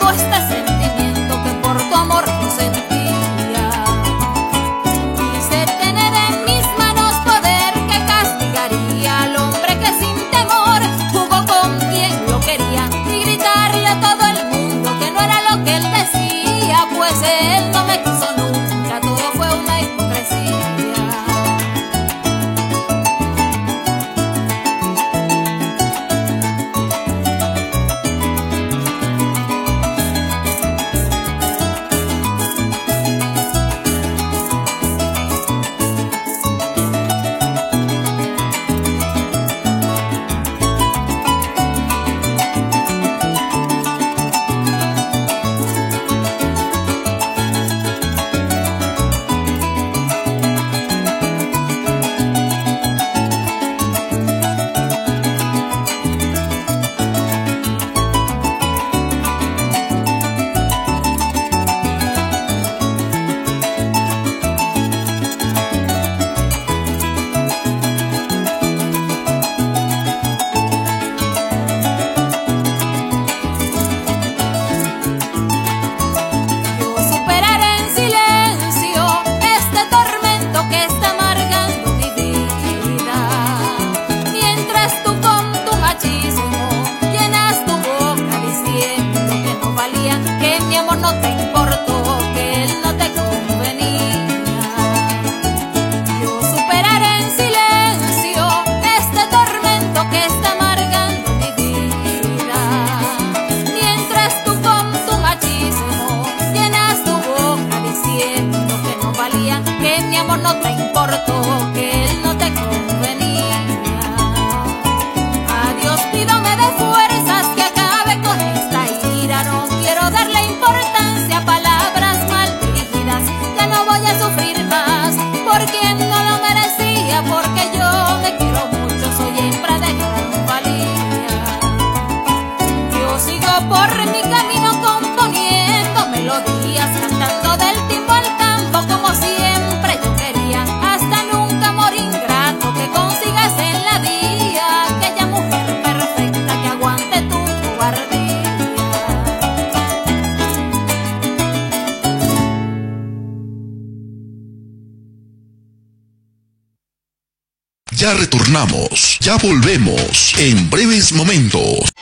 Volvemos en breves momentos.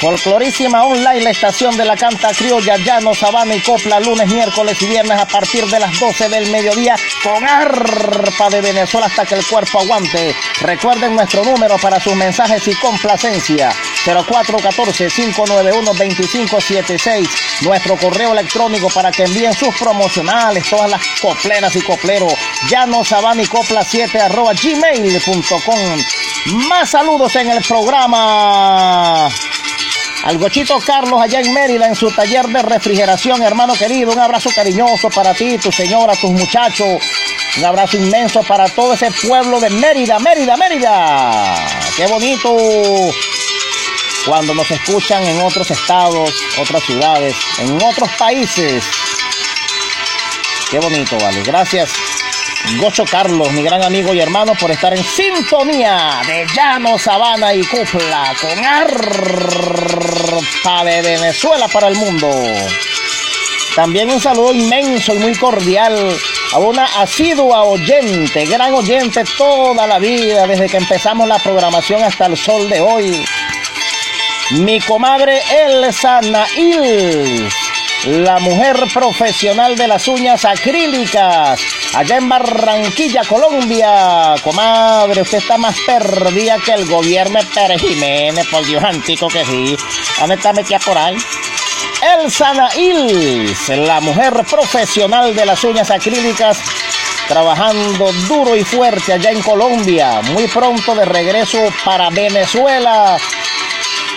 Folclorísima Online, la estación de la canta criolla, llano, sabana y copla, lunes, miércoles y viernes a partir de las 12 del mediodía con arpa de Venezuela hasta que el cuerpo aguante. Recuerden nuestro número para sus mensajes y complacencia. 0414-591-2576. Nuestro correo electrónico para que envíen sus promocionales, todas las copleras y copleros. Llano, sabana y copla 7 arroba gmail.com. Más saludos en el programa. Al Gochito Carlos allá en Mérida en su taller de refrigeración, hermano querido, un abrazo cariñoso para ti, tu señora, tus muchachos. Un abrazo inmenso para todo ese pueblo de Mérida, Mérida, Mérida. Qué bonito cuando nos escuchan en otros estados, otras ciudades, en otros países. Qué bonito, vale. Gracias. Gocho Carlos, mi gran amigo y hermano, por estar en sintonía de Llano, Sabana y Cupla con arpa de Venezuela para el mundo. También un saludo inmenso y muy cordial a una asidua oyente, gran oyente toda la vida, desde que empezamos la programación hasta el sol de hoy. Mi comadre Elsa Nail, la mujer profesional de las uñas acrílicas allá en Barranquilla, Colombia. Comadre, usted está más perdida que el gobierno de Pérez Jiménez, por Dios antico que sí. ¿Dónde está metida por ahí? Elsa Nails, la mujer profesional de las uñas acrílicas, trabajando duro y fuerte allá en Colombia. Muy pronto de regreso para Venezuela.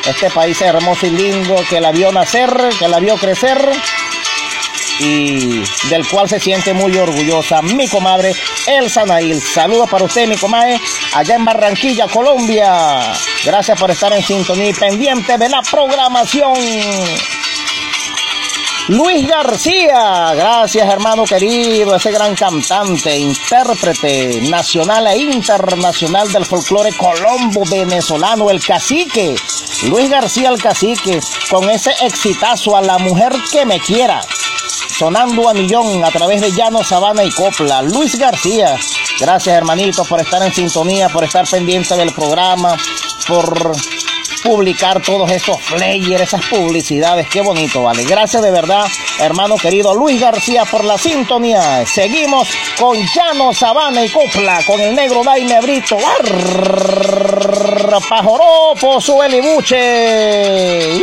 Este país hermoso y lindo que la vio nacer, que la vio crecer y del cual se siente muy orgullosa mi comadre Elsa Nail. Saludos para usted, mi comadre, allá en Barranquilla, Colombia. Gracias por estar en sintonía y pendiente de la programación. Luis García, gracias hermano querido, ese gran cantante, intérprete nacional e internacional del folclore colombo venezolano, el cacique. Luis García el cacique, con ese exitazo a la mujer que me quiera sonando a millón a través de Llano, Sabana y Copla. Luis García, gracias hermanito por estar en sintonía, por estar pendiente del programa, por publicar todos estos flyers, esas publicidades. Qué bonito, vale. Gracias de verdad, hermano querido Luis García, por la sintonía. Seguimos con Llano, Sabana y Copla, con el negro Daime Brito. Pajoropo, su Buche.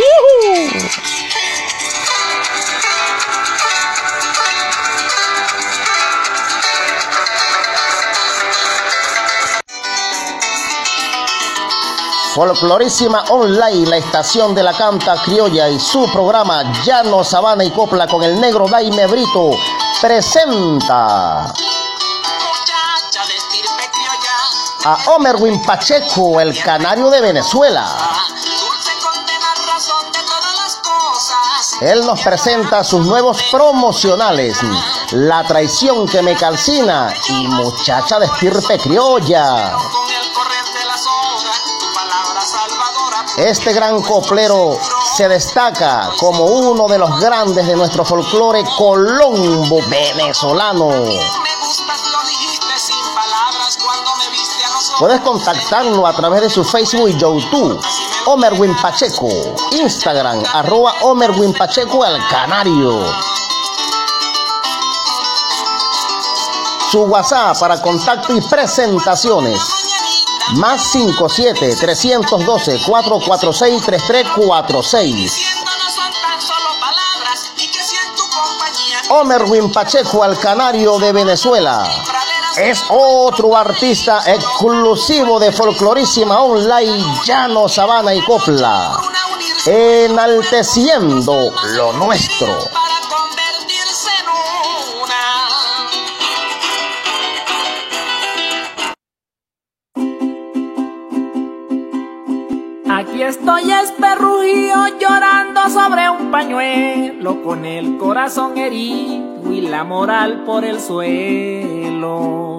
Folclorísima Online, la estación de la canta criolla y su programa Llano, Sabana y Copla con el negro Daime Brito presenta a Omerwin Pacheco, el canario de Venezuela. Él nos presenta sus nuevos promocionales, La traición que me calcina y Muchacha de estirpe criolla. Este gran coplero se destaca como uno de los grandes de nuestro folclore colombo venezolano. Puedes contactarlo a través de su Facebook y YouTube, Omerwin Pacheco, Instagram, arroba Omerwin Pacheco el Canario. Su WhatsApp para contacto y presentaciones más 57 312 446 3346. Omerwin Pacheco al Canario de Venezuela. Es otro artista exclusivo de Folclorísima Online, Llano, Sabana y Copla. Enalteciendo lo nuestro. Estoy esperrujío llorando sobre un pañuelo con el corazón herido y la moral por el suelo.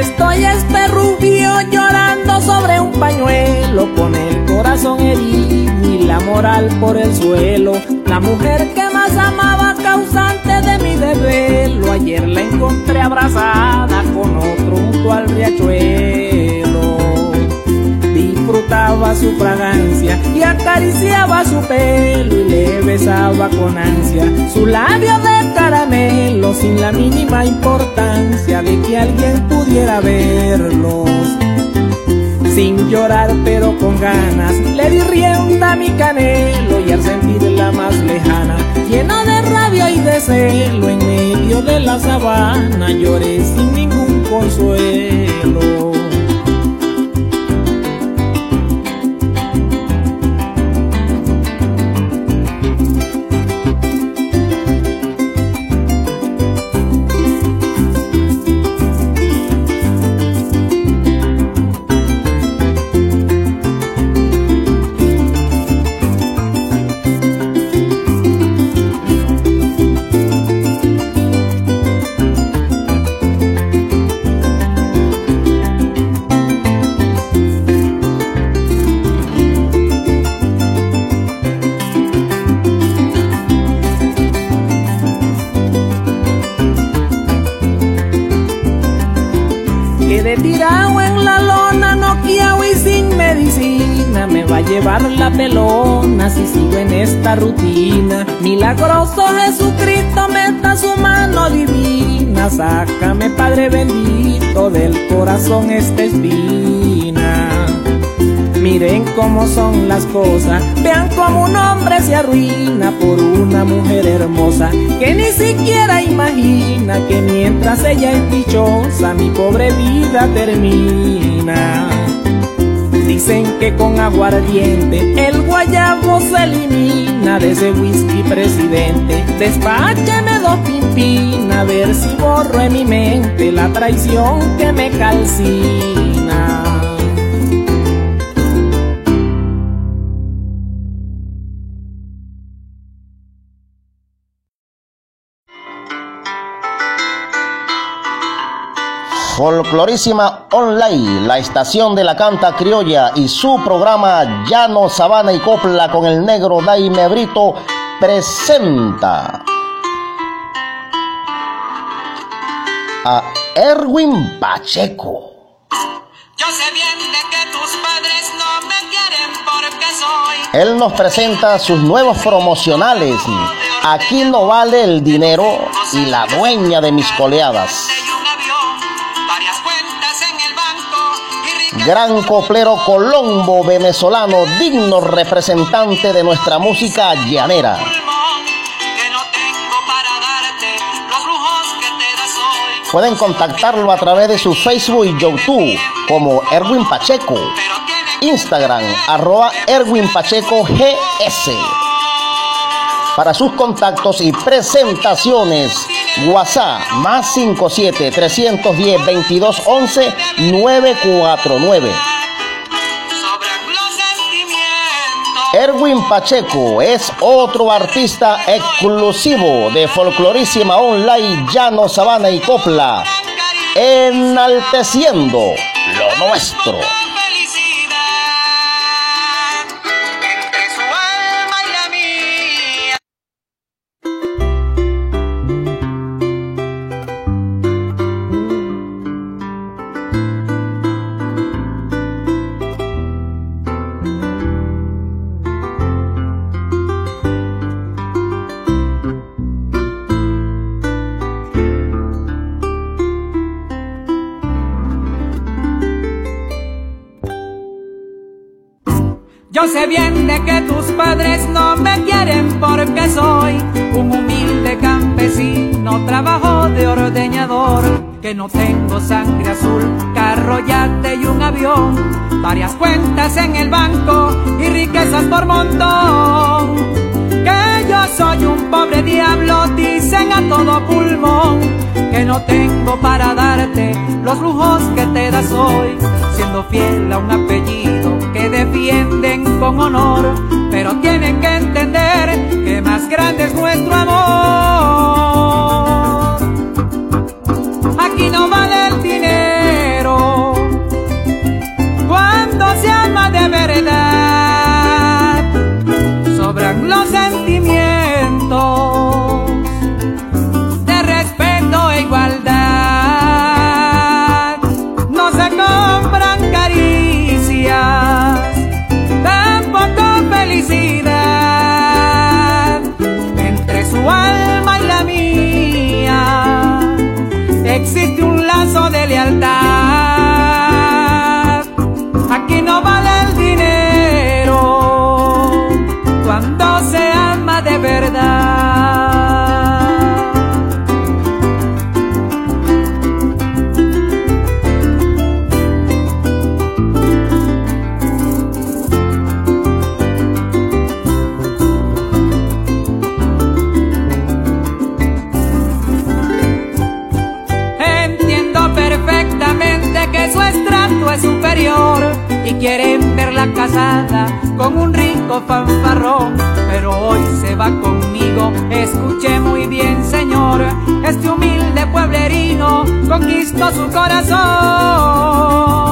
estoy este rubio llorando sobre un pañuelo con el corazón herido por el suelo. La mujer que más amaba causante de mi desvelo, ayer la encontré abrazada con otro junto al riachuelo. Disfrutaba su fragancia y acariciaba su pelo y le besaba con ansia su labio de caramelo sin la mínima importancia de que alguien pudiera verlos. Sin llorar pero con ganas, le di rienda a mi canelo y al sentirla más lejana, lleno de rabia y de celo, en medio de la sabana lloré sin ningún consuelo. Llevar la pelona si sigo en esta rutina. Milagroso Jesucristo, meta su mano divina. Sácame, Padre bendito, del corazón esta espina. Miren cómo son las cosas, vean cómo un hombre se arruina por una mujer hermosa que ni siquiera imagina que mientras ella es dichosa mi pobre vida termina. Dicen que con aguardiente el guayabo se elimina de ese whisky presidente. Despácheme dos pimpinas a ver si borro en mi mente la traición que me calcina. Folclorísima Online, la estación de la canta criolla y su programa Llano, Sabana y Copla con el negro Daime Brito presenta a Erwin Pacheco. Yo sé bien de que tus padres no me quieren porque soy. Él nos presenta sus nuevos promocionales. Aquí no vale el dinero y la dueña de mis coleadas. Gran coplero colombo venezolano, digno representante de nuestra música llanera. Pueden contactarlo a través de su Facebook y YouTube como Erwin Pacheco, Instagram arroba Erwin Pacheco GS. Para sus contactos y presentaciones, WhatsApp más 57 310 22 11 949. Erwin Pacheco es otro artista exclusivo de Folclorísima Online Llano, Sabana y Copla, enalteciendo lo nuestro. Yo sé bien de que tus padres no me quieren porque soy un humilde campesino, trabajo de ordeñador, que no tengo sangre azul, carro, y un avión, varias cuentas en el banco y riqueza montón. Que yo soy un pobre diablo, dicen a todo pulmón. Que no tengo para darte los lujos que te das hoy, siendo fiel a un apellido que defienden con honor. Pero tienen que entender que más grande es nuestro amor. Y quieren verla casada con un rico fanfarrón. Pero hoy se va conmigo, escuche muy bien, señor. Este humilde pueblerino conquistó su corazón.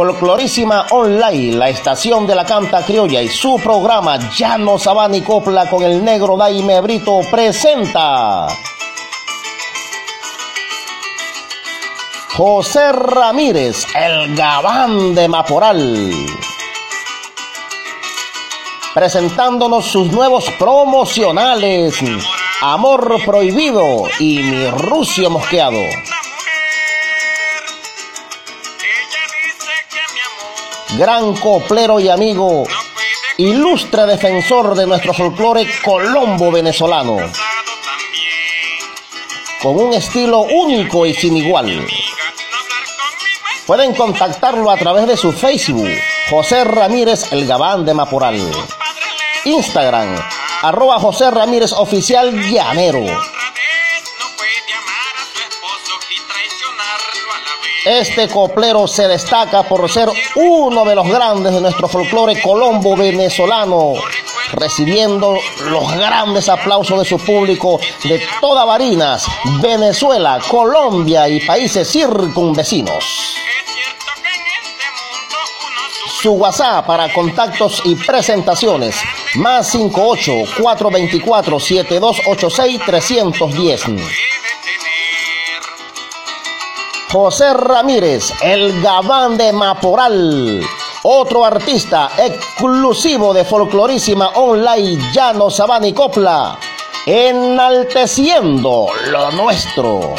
Folclorísima Online, la estación de la canta criolla y su programa Llano Sabana y Copla con el negro Daime Brito presenta José Ramírez, el gabán de Maporal. Presentándonos sus nuevos promocionales, Amor Prohibido y Mi Rucio Mosqueado. Gran coplero y amigo, ilustre defensor de nuestro folclore colombo venezolano, con un estilo único y sin igual. Pueden contactarlo a través de su Facebook, José Ramírez El Gabán de Maporal. Instagram, arroba José Ramírez Oficial Llanero. Este coplero se destaca por ser uno de los grandes de nuestro folclore colombo venezolano, recibiendo los grandes aplausos de su público de toda Barinas, Venezuela, Colombia y países circunvecinos. Su WhatsApp para contactos y presentaciones, más 58 424 7286 310. José Ramírez, el gabán de Maporal. Otro artista exclusivo de Folclorísima Online Llano Sabana y Copla. Enalteciendo lo nuestro.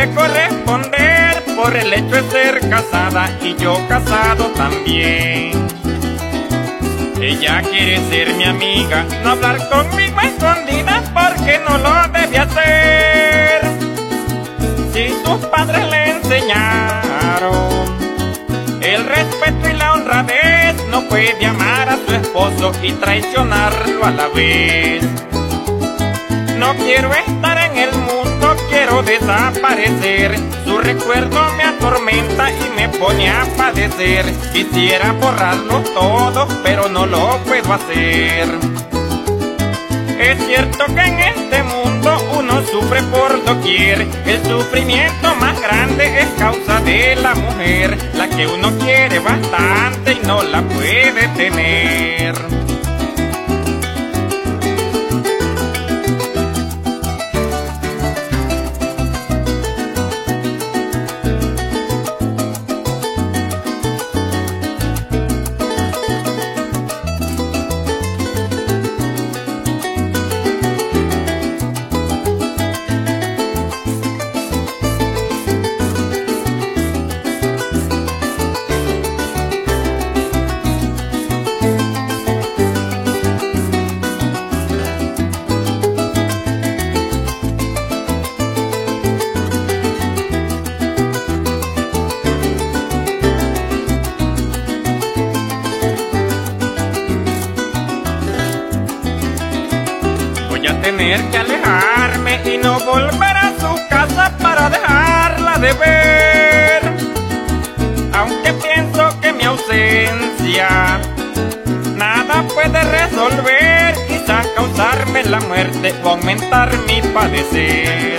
Puede corresponder por el hecho de ser casada y yo casado también. Ella quiere ser mi amiga, no hablar conmigo a escondidas porque no lo debe hacer. Si sus padres le enseñaron el respeto y la honradez, no puede amar a su esposo y traicionarlo a la vez. No quiero estar desaparecer. Su recuerdo me atormenta y me pone a padecer. Quisiera borrarlo todo, pero no lo puedo hacer. Es cierto que en este mundo uno sufre por doquier. El sufrimiento más grande es causa de la mujer, la que uno quiere bastante y no la puede tener. Muerte o aumentar mi padecer.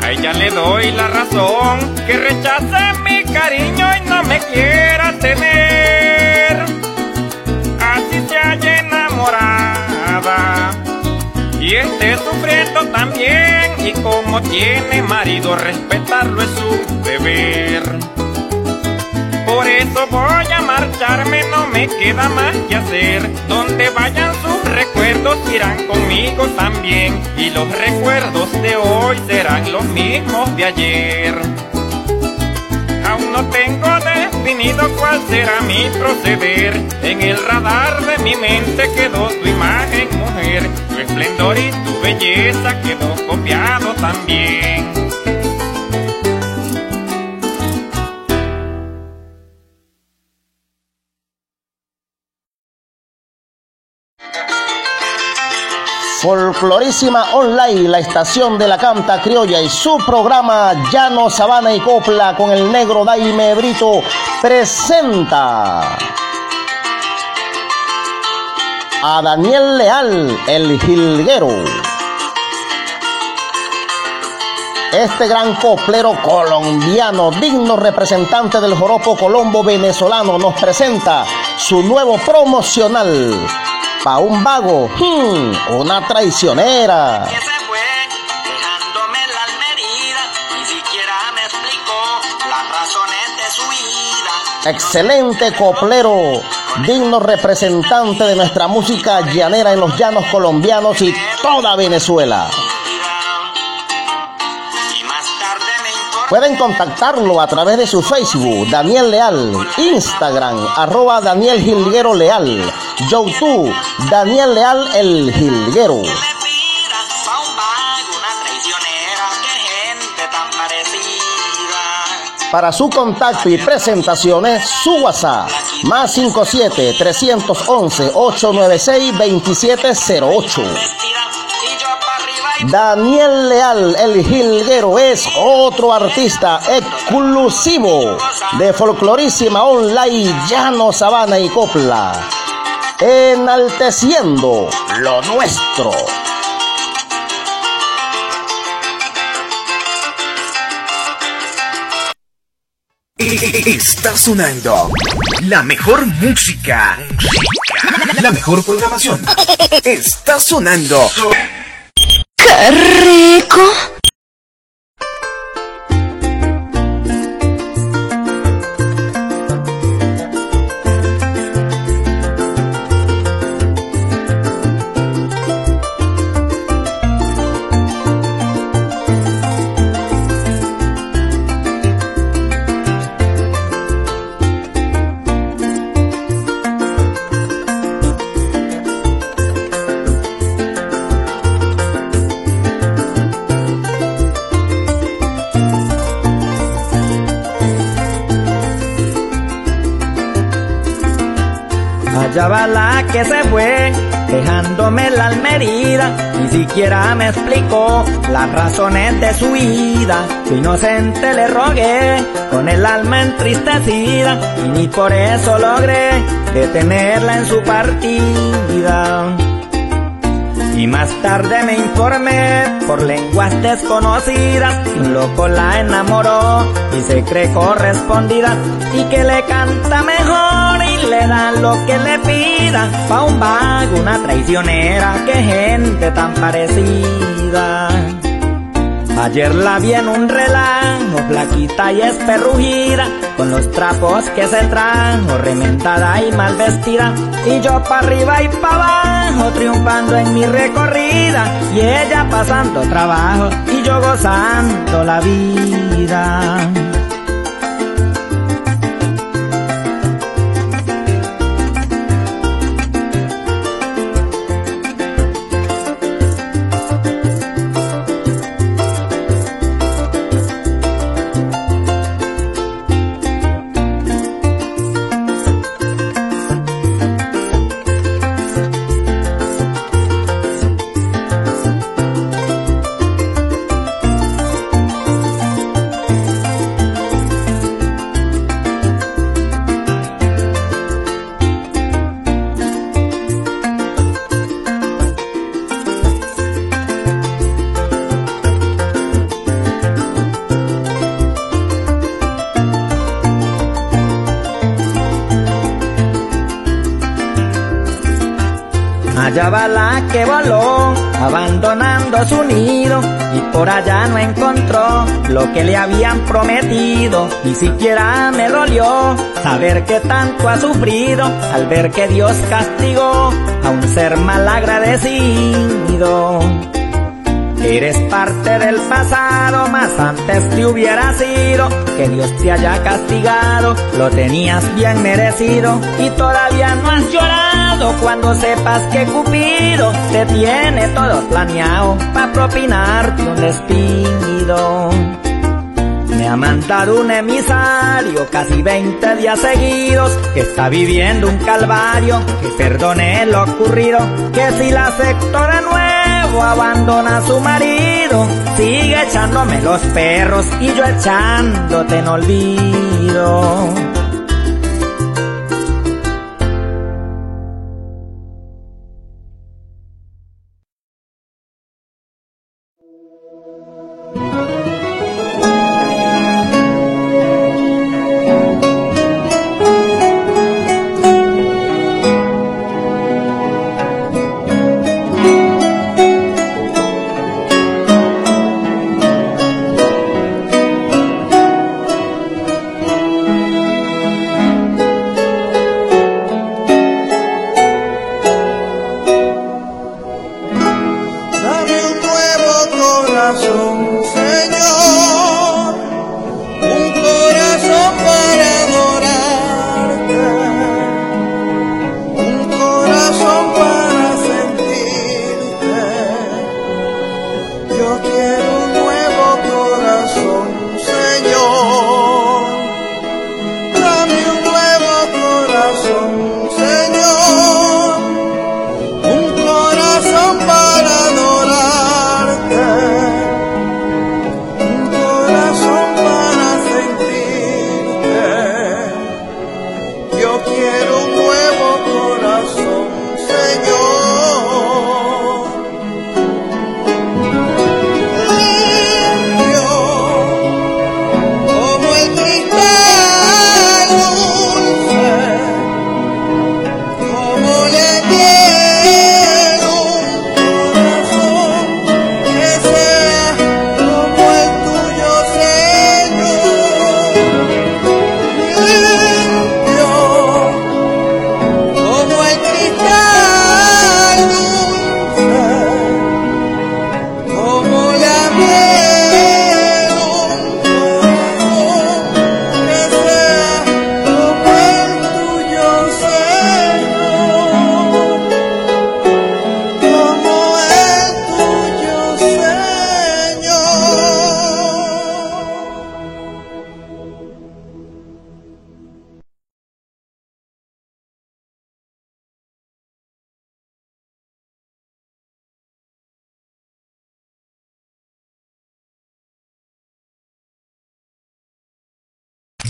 A ella le doy la razón, que rechace mi cariño y no me quiera tener. Así se haya enamorada y esté sufriendo también. Y como tiene marido, respetarlo es su deber. Por eso voy a marcharme, no me queda más que hacer. Donde vayan sus recuerdos irán conmigo también. Y los recuerdos de hoy serán los mismos de ayer. Aún no tengo definido cuál será mi proceder. En el radar de mi mente quedó tu imagen, mujer. Tu esplendor y tu belleza quedó copiado también. Folclorísima Online, la estación de la canta criolla y su programa Llano, Sabana y Copla con el negro Daime Brito presenta a Daniel Leal, el jilguero. Este gran coplero colombiano, digno representante del joropo colombo venezolano, nos presenta su nuevo promocional. Pa' un vago, hmm, una traicionera. Excelente coplero, digno representante de nuestra música llanera en los llanos colombianos y toda Venezuela. Pueden contactarlo a través de su Facebook, Daniel Leal, Instagram, arroba Daniel Gilguero Leal, YouTube, Daniel Leal el Gilguero. Para su contacto y presentaciones, su WhatsApp, más 57 311 896 2708. Daniel Leal, el jilguero, es otro artista exclusivo de folclorísima online llano, sabana y copla, enalteciendo lo nuestro. Está sonando la mejor música. La mejor programación. Está sonando. ¡Qué rico! Que se fue, dejándome la almerida, ni siquiera me explicó las razones de su vida. Su inocente le rogué, con el alma entristecida, y ni por eso logré detenerla en su partida. Y más tarde me informé por lenguas desconocidas un loco la enamoró y se cree correspondida y que le canta mejor le da lo que le pida pa' un vago, una traicionera, que gente tan parecida. Ayer la vi en un relajo, flaquita y esperrugida, con los trapos que se trajo, remendada y mal vestida, y yo pa' arriba y pa' abajo, triunfando en mi recorrida, y ella pasando trabajo, y yo gozando la vida. Su nido, y por allá no encontró lo que le habían prometido. Ni siquiera me dolió saber que tanto ha sufrido al ver que Dios castigó a un ser mal agradecido. Eres parte del pasado, más antes te hubiera sido que Dios te haya castigado, lo tenías bien merecido y todavía no has llorado cuando sepas que Cupido te tiene todo planeado para propinarte un despido. Me ha mandado un emisario casi 20 días seguidos que está viviendo un calvario, que perdone lo ocurrido, que si la acepto de abandona a su marido, sigue echándome los perros y yo echándote en olvido.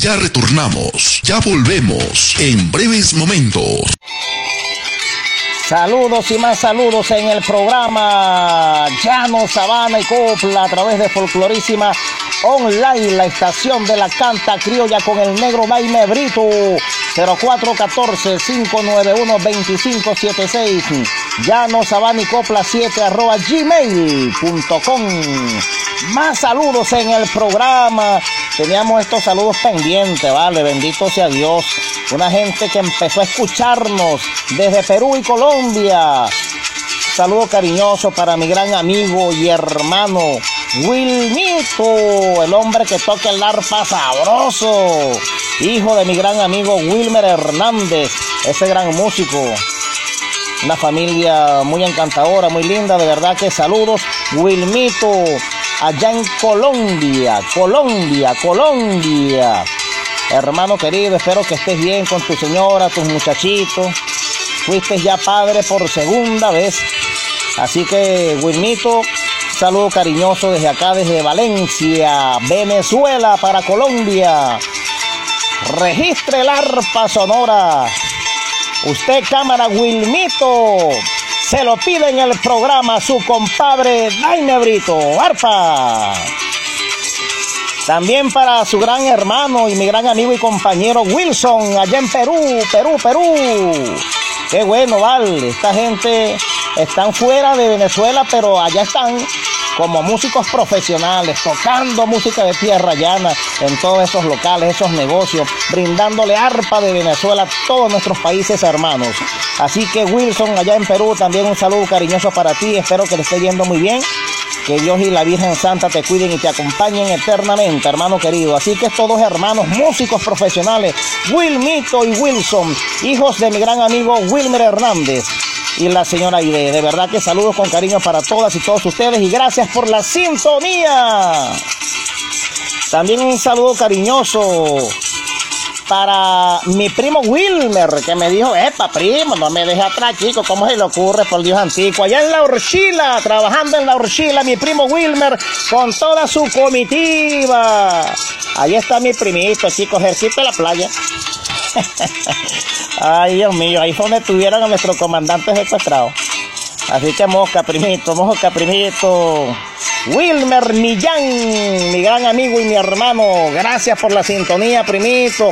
Ya retornamos, ya volvemos en breves momentos. Saludos y más saludos en el programa Llano, Sabana y Copla a través de Folclorísima Online, la estación de la canta criolla con el negro Daime Brito. 0414-591-2576. Llano, Copla 7 arroba gmail.com. Más saludos en el programa. Teníamos estos saludos pendientes, vale, bendito sea Dios. Una gente que empezó a escucharnos desde Perú y Colombia. Saludo cariñoso para mi gran amigo y hermano Wilmito, el hombre que toca el arpa sabroso. Hijo de mi gran amigo Wilmer Hernández, ese gran músico. Una familia muy encantadora, muy linda, de verdad que saludos. Wilmito, allá en Colombia, Colombia, Colombia. Hermano querido, espero que estés bien con tu señora, tus muchachitos. Fuiste ya padre por segunda vez. Así que, Wilmito, saludo cariñoso desde acá, desde Valencia, Venezuela, para Colombia. Registre el arpa sonora. Usted, cámara Wilmito, se lo pide en el programa su compadre Daime Brito, arpa. También para su gran hermano y mi gran amigo y compañero Wilson, allá en Perú, Perú, Perú. Qué bueno, vale. Esta gente están fuera de Venezuela, pero allá están como músicos profesionales, tocando música de tierra llana en todos esos locales, esos negocios, brindándole arpa de Venezuela a todos nuestros países hermanos. Así que Wilson, allá en Perú, también un saludo cariñoso para ti. Espero que te esté yendo muy bien. Que Dios y la Virgen Santa te cuiden y te acompañen eternamente, hermano querido. Así que estos dos hermanos músicos profesionales, Wilmito y Wilson, hijos de mi gran amigo Wilmer Hernández y la señora Aide. De verdad que saludos con cariño para todas y todos ustedes y gracias por la sintonía. También un saludo cariñoso para mi primo Wilmer, que me dijo, epa, primo, no me deje atrás, chico, ¿cómo se le ocurre, por Dios antiguo? Allá en la Urchila, trabajando en la Urchila, mi primo Wilmer, con toda su comitiva. Ahí está mi primito, chicos, cerquita de la playa. Ay, Dios mío, ahí fue donde tuvieron a nuestro comandante secuestrado. Así que mosca, primito, mosca, primito. Wilmer Millán, mi gran amigo y mi hermano. Gracias por la sintonía, primito.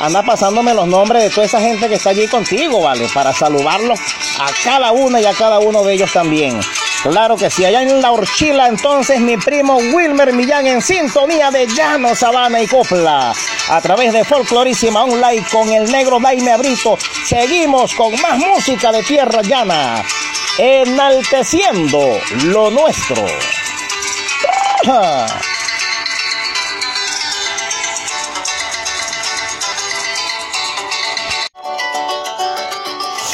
Anda pasándome los nombres de toda esa gente que está allí contigo, ¿vale? Para saludarlos a cada una y a cada uno de ellos también. Claro que sí, allá en la Orchila, entonces mi primo Wilmer Millán en sintonía de Llano, Sabana y Copla. A través de Folclorísima Online con el negro Daime Brito, seguimos con más música de tierra llana, enalteciendo lo nuestro.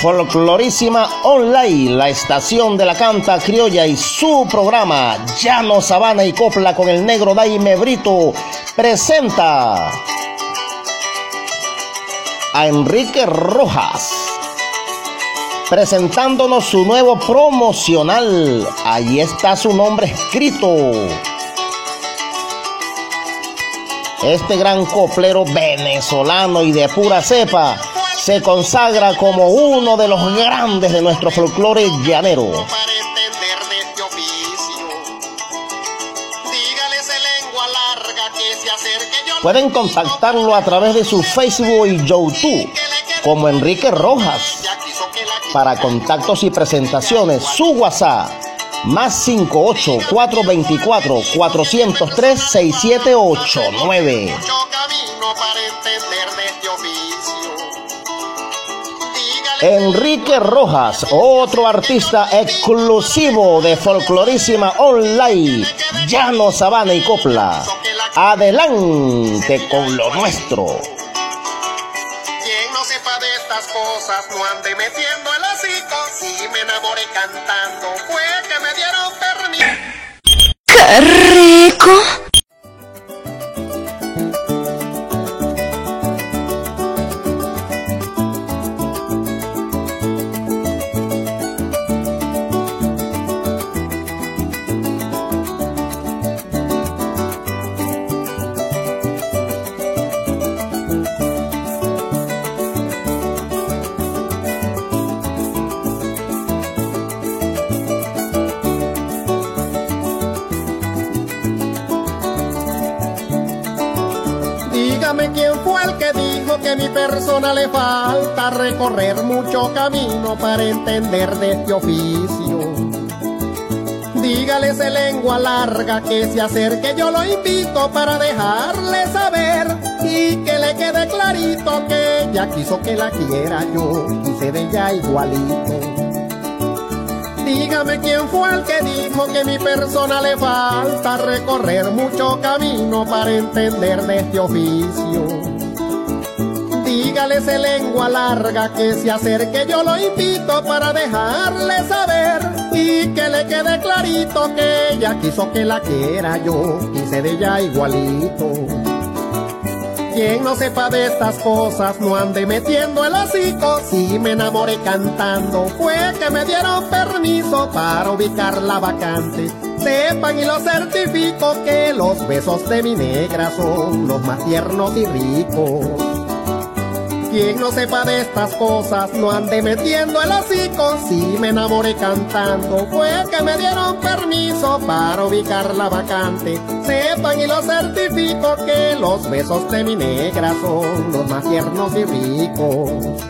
Folclorísima Online, la estación de la canta criolla y su programa Llano, Sabana y Copla con el negro Daime Brito presenta a Enrique Rojas presentándonos su nuevo promocional. Ahí está su nombre escrito. Este gran coplero venezolano y de pura cepa se consagra como uno de los grandes de nuestro folclore llanero. Pueden contactarlo a través de su Facebook y YouTube como Enrique Rojas. Para contactos y presentaciones, su WhatsApp más 58 424 403 6789. Enrique Rojas, otro artista exclusivo de Folclorísima Online, Llano, Sabana y Copla. Adelante con lo nuestro. Quien no sepa de estas cosas no ande metiendo el hocico. Si me enamoré cantando fue que me dieron permiso. ¡Qué rico! Que mi persona le falta recorrer mucho camino para entender de este oficio. Dígale ese lengua larga que se acerque, yo lo invito para dejarle saber y que le quede clarito que ella quiso que la quiera yo, quise de ella igualito. Dígame quién fue el que dijo que mi persona le falta recorrer mucho camino para entender de este oficio. Dígale ese lengua larga que se acerque, yo lo invito para dejarle saber y que le quede clarito que ella quiso que la quiera yo, quise de ella igualito. Quien no sepa de estas cosas no ande metiendo el hocico. Si me enamoré cantando, fue que me dieron permiso para ubicar la vacante. Sepan y lo certifico que los besos de mi negra son los más tiernos y ricos. Quien no sepa de estas cosas no ande metiendo el hocico. Si me enamoré cantando, fue que me dieron permiso para ubicar la vacante. Sepan y lo certifico que los besos de mi negra son los más tiernos y ricos.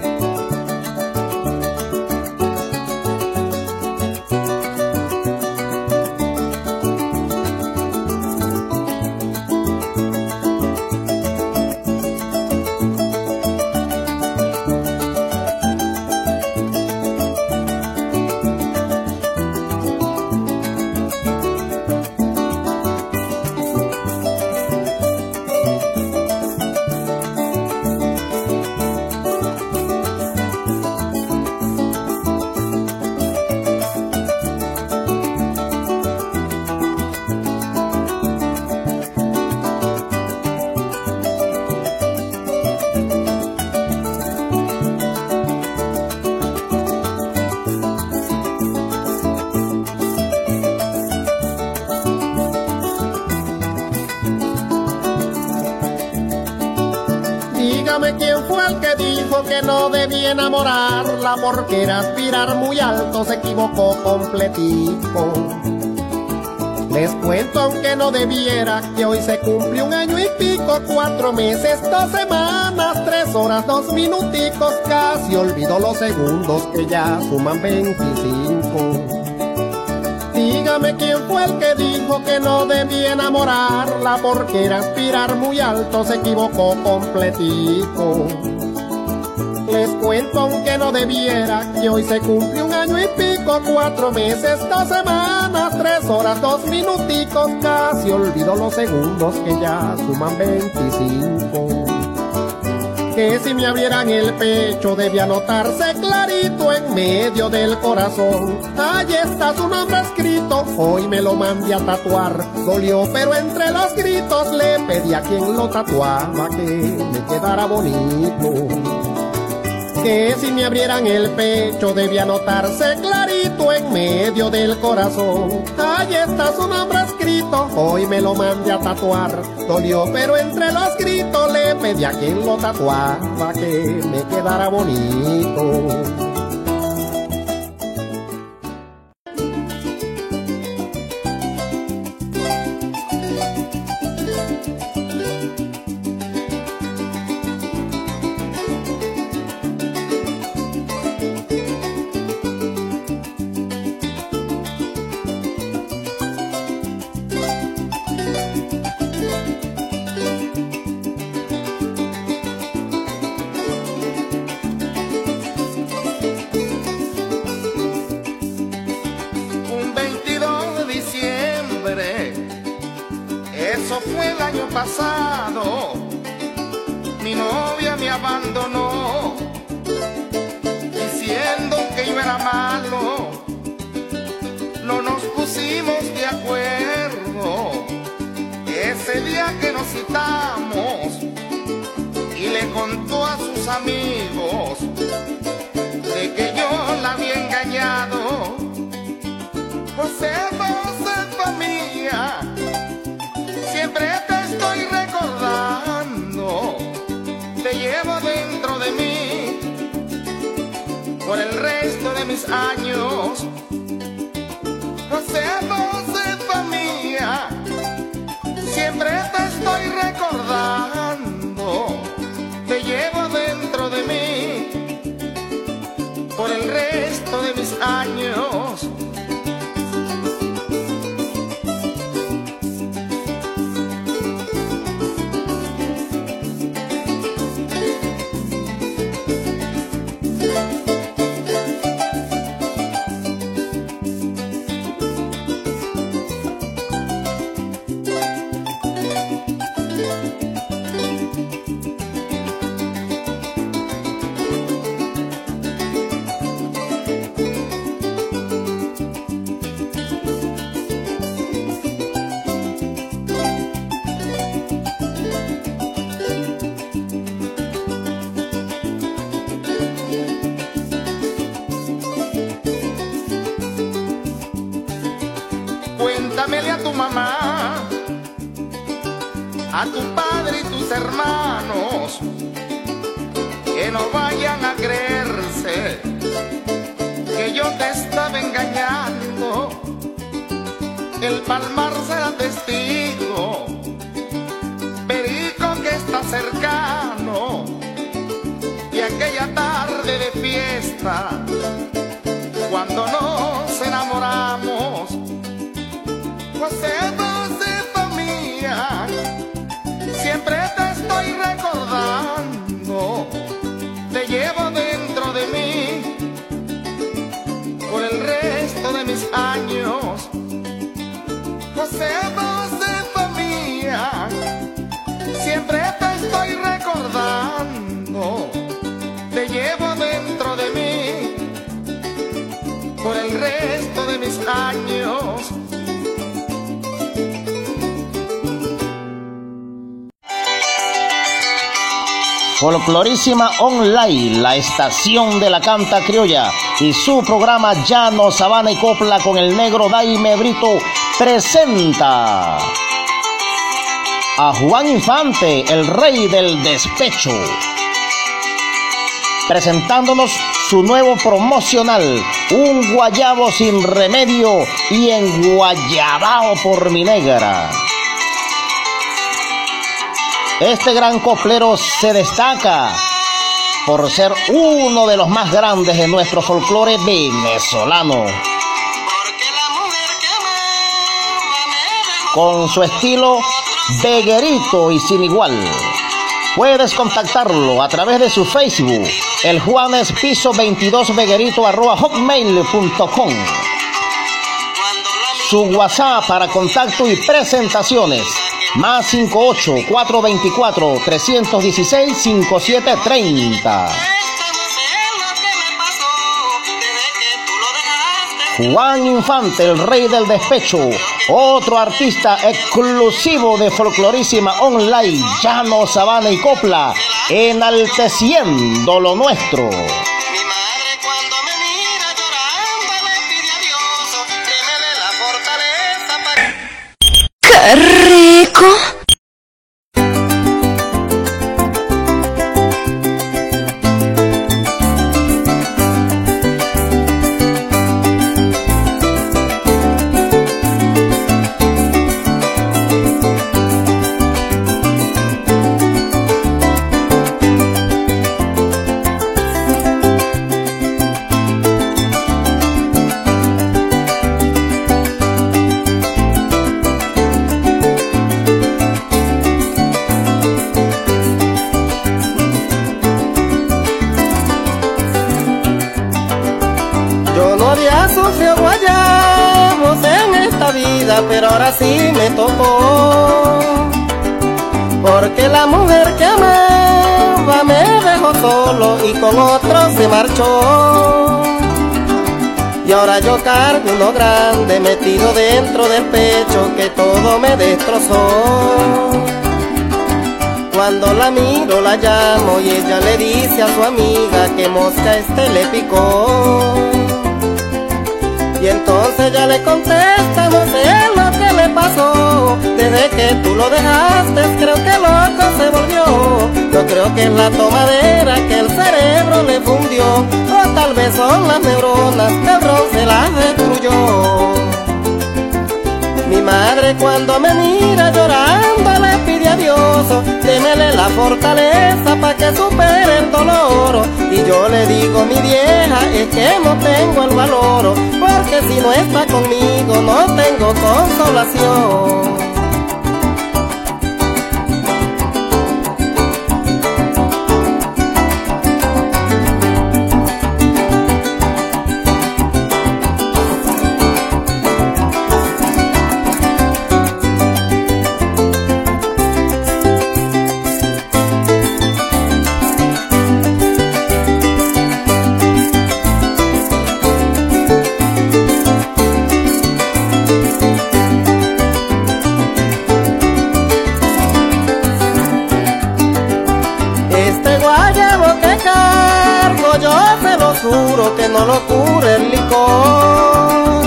Enamorarla porque era aspirar muy alto, se equivocó completico. Les cuento aunque no debiera que hoy se cumple un año y pico, cuatro meses, dos semanas, tres horas, dos minuticos, casi olvido los segundos que ya suman 25. Dígame quién fue el que dijo que no debía enamorarla porque era aspirar muy alto, se equivocó completico. Les cuento aunque no debiera que hoy se cumple un año y pico, cuatro meses, dos semanas, tres horas, dos minuticos, casi olvido los segundos que ya suman 25 que si me abrieran el pecho debía notarse clarito en medio del corazón. Allí está su nombre escrito, hoy me lo mandé a tatuar. Dolió, pero entre los gritos le pedí a quien lo tatuaba que me quedara bonito. Si me abrieran el pecho debía notarse clarito en medio del corazón. Allí está su nombre escrito, hoy me lo mandé a tatuar. Dolió, pero entre los gritos le pedí a quien lo tatuaba que me quedara bonito. Pusimos de acuerdo ese día que nos citamos y le contó a sus amigos de que yo la había engañado. Josefa, Josefa mía, siempre te estoy recordando, te llevo dentro de mí por el resto de mis años. Sea voce familia, siempre te estoy recordando, te llevo dentro de mí por el resto de mis años. Años. Folclorísima Online, la estación de la canta criolla y su programa Llano, Sabana y Copla con el negro Daime Brito presenta a Juan Infante, el rey del despecho, presentándonos su nuevo promocional, Un Guayabo sin remedio y en Guayabao por mi negra. Este gran coplero se destaca por ser uno de los más grandes de nuestro folclore venezolano. Con su estilo veguerito y sin igual. Puedes contactarlo a través de su Facebook, el Juanes Piso 22 Veguerito hotmail.com. Su WhatsApp para contacto y presentaciones más 58 Juan Infante, el rey del despecho, otro artista exclusivo de Folclorísima Online, Llano, Sabana y Copla, enalteciendo lo nuestro. ¡Qué pero ahora sí me tocó. Porque la mujer que amaba me dejó solo y con otro se marchó. Y ahora yo cargo uno grande metido dentro del pecho que todo me destrozó. Cuando la miro la llamo y ella le dice a su amiga que mosca este le picó. Y entonces ya le contesta, no sé lo que le pasó. Desde que tú lo dejaste, creo que loco se volvió. Yo creo que es la tomadera que el cerebro le fundió. O tal vez son las neuronas el se las destruyó. Madre cuando me mira llorando le pide a Dios, démele la fortaleza para que supere el dolor. Y yo le digo, mi vieja, es que no tengo el valor, porque si no está conmigo no tengo consolación. todo lo el licor.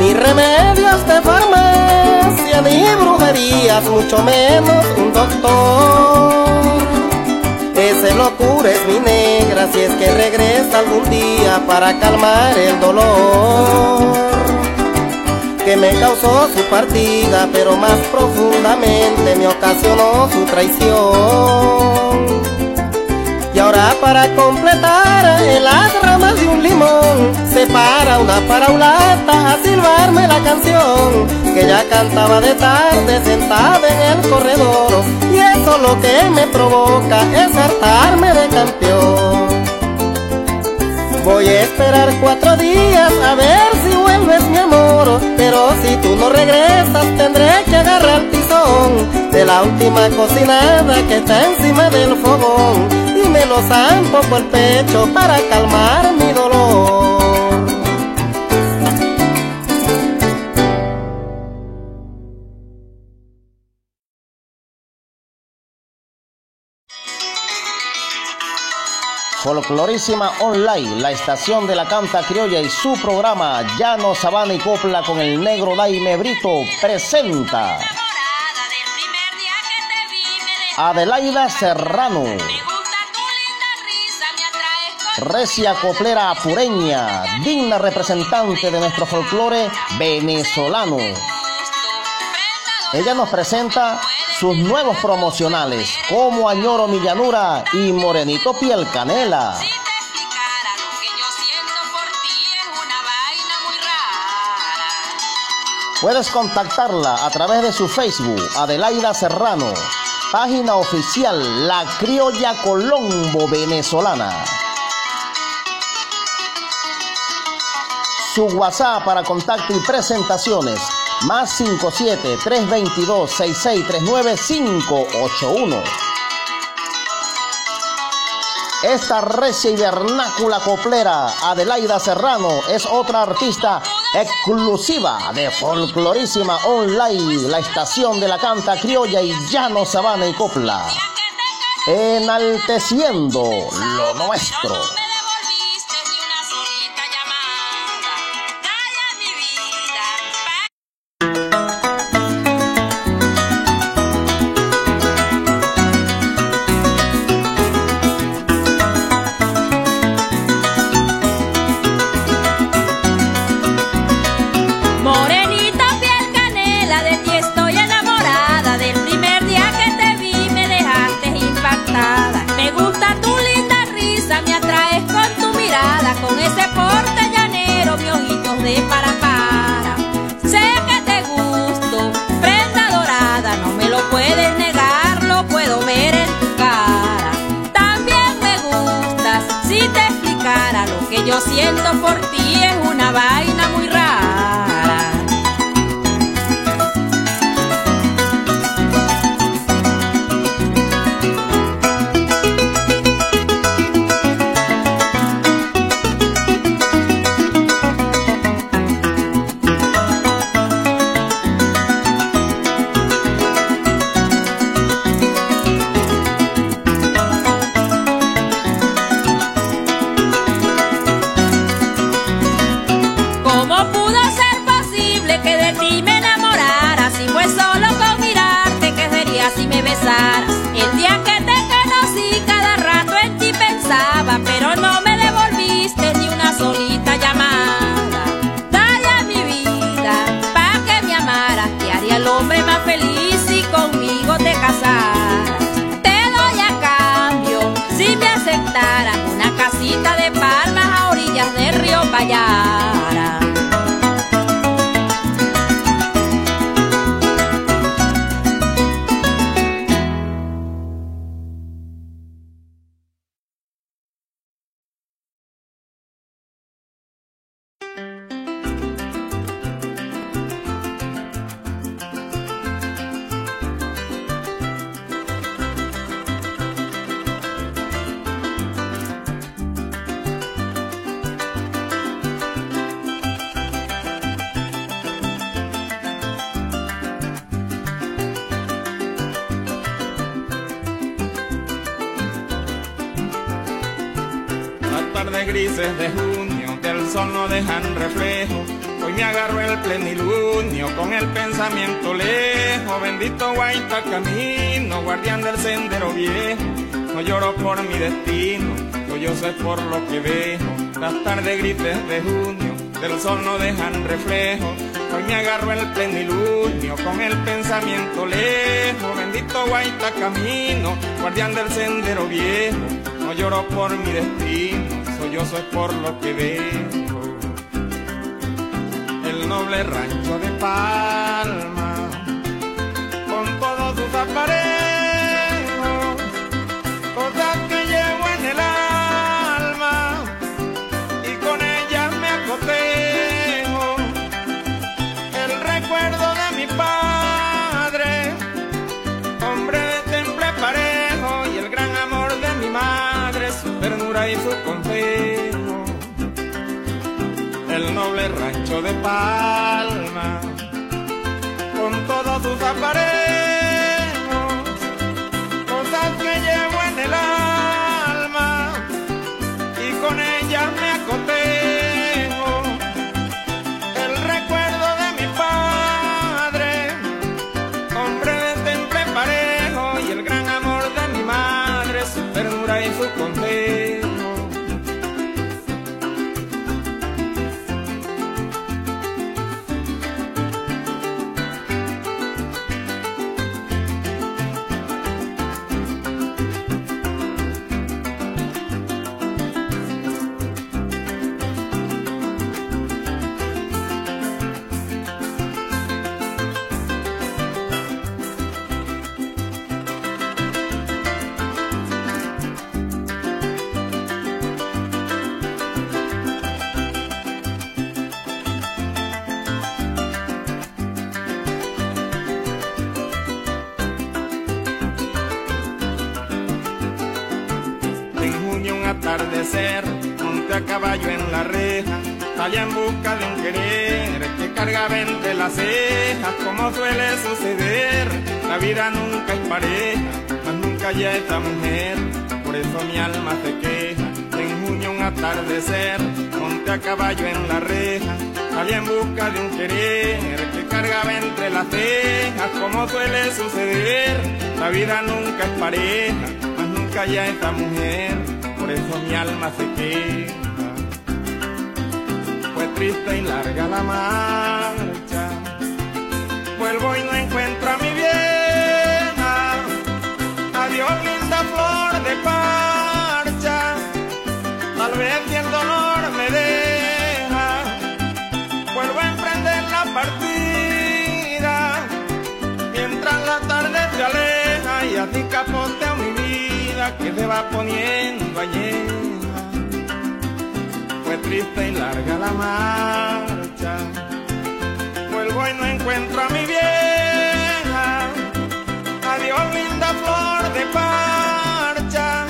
Ni remedios de farmacia, ni brujerías, mucho menos un doctor. Ese locura es mi negra, si es que regresa algún día para calmar el dolor que me causó su partida, pero más profundamente me ocasionó su traición. Ahora para completar en las ramas de un limón. Se para una paraulata a silbarme la canción que ya cantaba de tarde sentada en el corredor. Y eso lo que me provoca es hartarme de campeón. Voy a esperar cuatro días a ver si vuelves mi amor. Pero si tú no regresas tendré que agarrar tizón De la última cocinada que está encima del fogón Y me lo zampo por el pecho para calmar mi dolor. Folclorísima Online, la estación de la canta criolla y su programa Llano, Sabana y Copla con el negro Daime Brito presenta Adelaida Serrano. Recia coplera apureña, digna representante de nuestro folclore venezolano. Ella nos presenta sus nuevos promocionales como Añoro Millanura y Morenito Piel Canela. Puedes contactarla a través de su Facebook, Adelaida Serrano, página oficial La Criolla Colombo Venezolana. Su WhatsApp para contacto y presentaciones más 57 322 6639 581. Esta recia y vernácula coplera, Adelaida Serrano, es otra artista exclusiva de Folclorísima Online, la estación de la canta criolla y llano, sabana y copla, enalteciendo lo nuestro. Siento por ti es una vaina del dejan reflejo, Hoy me agarro el plenilunio con el pensamiento lejos. Bendito guaita camino, guardián del sendero viejo. No lloro por mi destino, no yo sé por lo que veo. Las tardes grises de junio, del sol no dejan reflejo. Hoy me agarro el plenilunio con el pensamiento lejos. Bendito guaita camino, guardián del sendero viejo. No lloro por mi destino, soy yo soy por lo que veo noble rancho de Palma, con todos sus aparejos, cosas que llevo en el alma. Y con ellas me acotejo. El recuerdo de mi padre, hombre de temple parejo, y el gran amor de mi madre, su ternura y su consejo noble rancho de Palma, con todos sus aparejos, cosas que llevo en el alma salía en busca de un querer que cargaba entre las cejas, como suele suceder, la vida nunca es pareja, mas nunca ya esta mujer, por eso mi alma se queja. En junio un atardecer, monte a caballo en la reja, salía en busca de un querer que cargaba entre las cejas, como suele suceder, la vida nunca es pareja, mas nunca ya esta mujer, por eso mi alma se queja. Triste y larga la marcha, vuelvo y no encuentro a mi vieja, adiós linda flor de parcha, tal vez si el dolor me deja, vuelvo a emprender la partida, mientras la tarde se aleja y así capoteo mi vida que se va poniendo añeja. Triste y larga la marcha, vuelvo y no encuentro a mi vieja, adiós linda flor de parcha,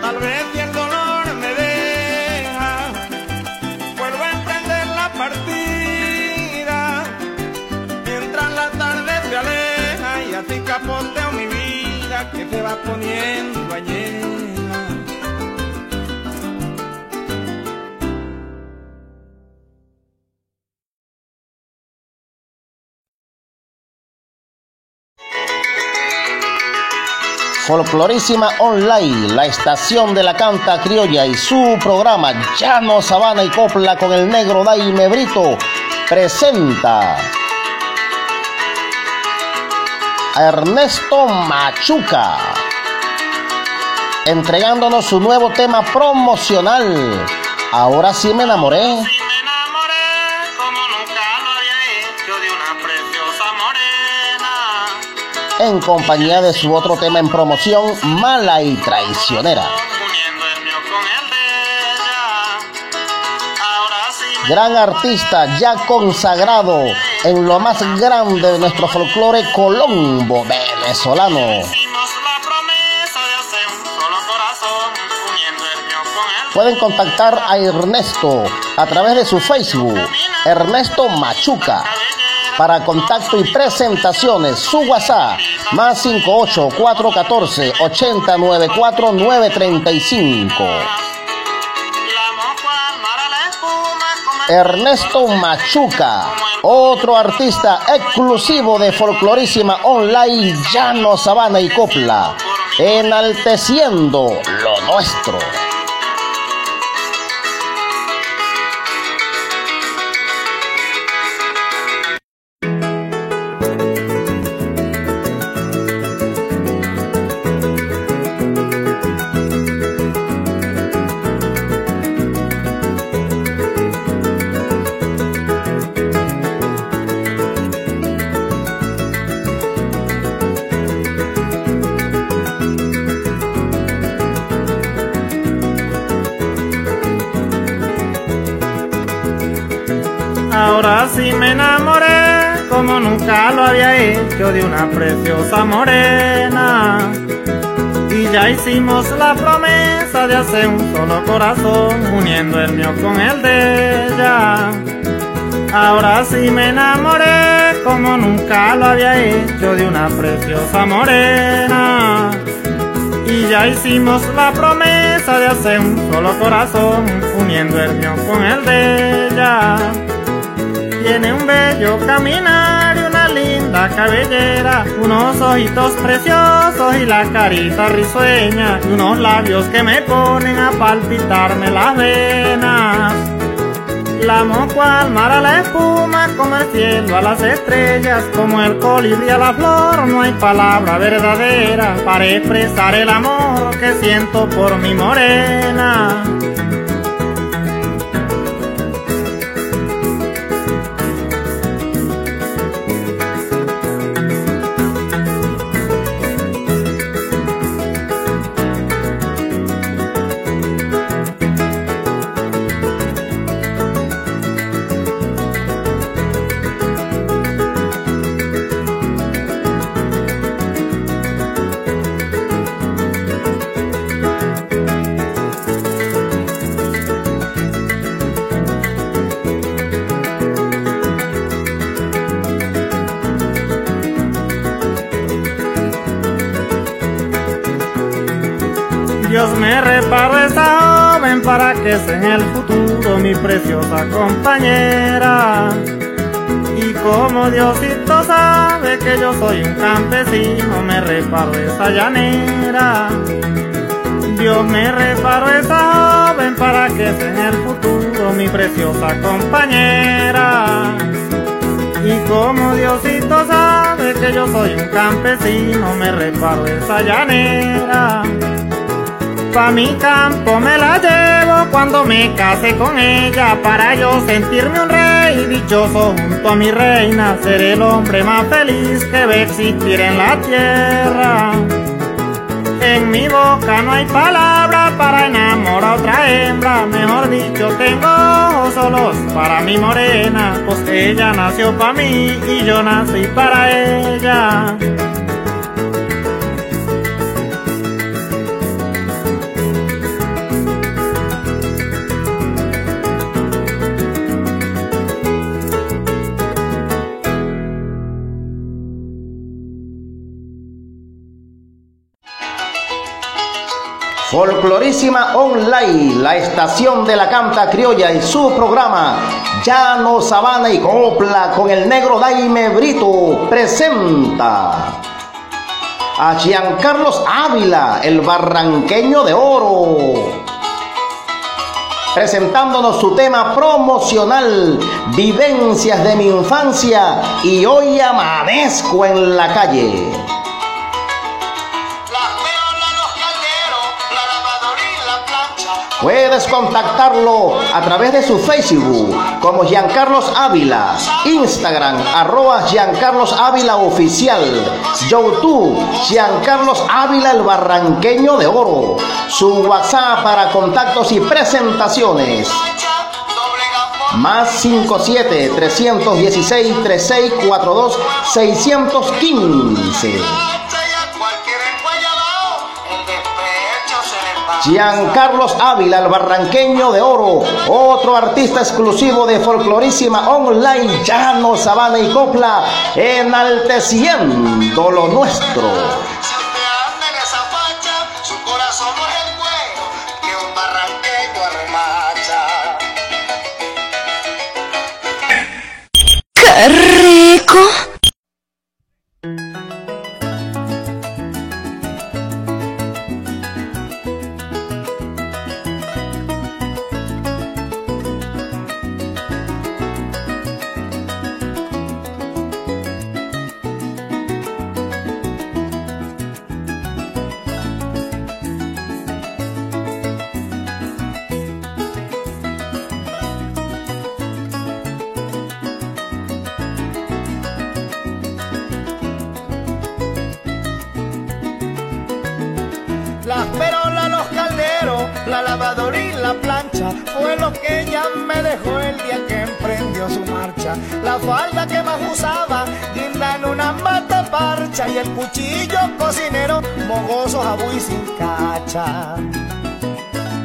tal vez si el dolor me deja, vuelvo a emprender la partida, mientras la tarde se aleja y así capoteo mi vida que se va poniendo añeja. Folclorísima Online, la estación de la canta criolla y su programa Llano Sabana y Copla con el negro Daime Brito presenta a Ernesto Machuca entregándonos su nuevo tema promocional. Ahora sí me enamoré. En compañía de su otro tema en promoción, Mala y Traicionera. Gran artista ya consagrado en lo más grande de nuestro folclore colombo venezolano. Pueden contactar a Ernesto a través de su Facebook, Ernesto Machuca. Para contacto y presentaciones, su WhatsApp, más 58414 894 935. Ernesto Machuca, otro artista exclusivo de Folclorísima Online Llano, Sabana y Copla, enalteciendo lo nuestro. Nunca lo había hecho de una preciosa morena. Y ya hicimos la promesa de hacer un solo corazón uniendo el mío con el de ella. Ahora sí me enamoré como nunca lo había hecho de una preciosa morena. Y ya hicimos la promesa de hacer un solo corazón uniendo el mío con el de ella. Tiene un bello caminar linda cabellera, unos ojitos preciosos y la carita risueña, y unos labios que me ponen a palpitarme las venas. La moco al mar a la espuma, como el cielo a las estrellas, como el colibrí a la flor, no hay palabra verdadera para expresar el amor que siento por mi morena. Sea en el futuro mi preciosa compañera. Y como Diosito sabe que yo soy un campesino, me reparó esa llanera. Dios me reparó esa joven para que sea en el futuro mi preciosa compañera. Y como Diosito sabe que yo soy un campesino, me reparo esa llanera. Pa' mi campo me la llevo cuando me case con ella, para yo sentirme un rey dichoso junto a mi reina, ser el hombre más feliz que ve existir en la tierra. En mi boca no hay palabra para enamorar a otra hembra, mejor dicho, tengo ojos solos para mi morena, pues ella nació para mí y yo nací para ella. Folclorísima Online, la estación de la canta criolla y su programa Llano, Sabana y Copla con el negro Daime Brito presenta a Giancarlos Ávila, el barranqueño de oro, presentándonos su tema promocional, Vivencias de mi infancia y hoy amanezco en la calle. Puedes contactarlo a través de su Facebook como Giancarlos Ávila, Instagram arroba Giancarlos Ávila Oficial, YouTube Giancarlos Ávila el Barranqueño de Oro, su WhatsApp para contactos y presentaciones. Más 57 316 3642 615. Giancarlos Ávila, el barranqueño de oro, otro artista exclusivo de Folclorísima Online, Llano, Sabana y Copla, enalteciendo lo nuestro. ¡Qué rico! Sin cacha.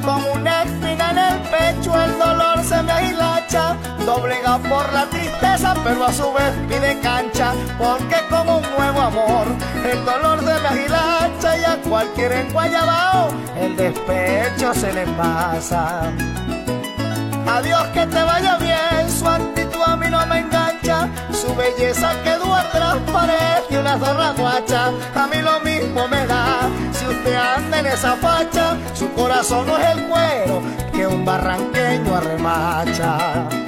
Con una espina en el pecho el dolor se me ahilacha, doblega por la tristeza pero a su vez pide cancha, porque como un nuevo amor el dolor se me ahilacha y a cualquier enguayabao el despecho se le pasa. Adiós que te vaya bien, su actitud a mí no me engancha, su belleza quedó atrás, parece una zorra guacha, a mí lo mismo me da, si usted anda en esa facha, su corazón no es el cuero que un barranqueño arremacha.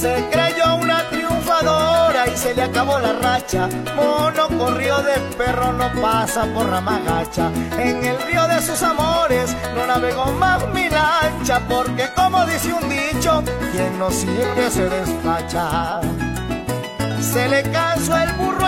Se creyó una triunfadora y se le acabó la racha. Mono corrió de perro, no pasa por rama gacha. En el río de sus amores no navegó más mi lancha, porque como dice un dicho, quien no sirve se despacha. Se le cansó el burro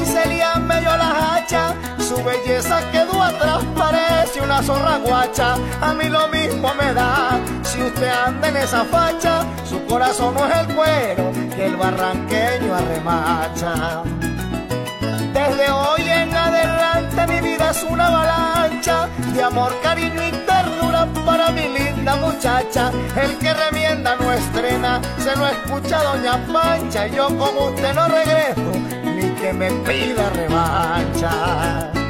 y se le medio la hacha. Su belleza quedó atrás, parece una zorra guacha. A mí lo mismo me da. Si usted anda en esa facha, su corazón no es el cuero que el barranqueño arremacha. Desde hoy en adelante mi vida es una avalancha de amor, cariño y ternura para mi linda muchacha. El que remienda no estrena, se lo escucha doña Pancha. Yo como usted no regreso, que me pida revancha.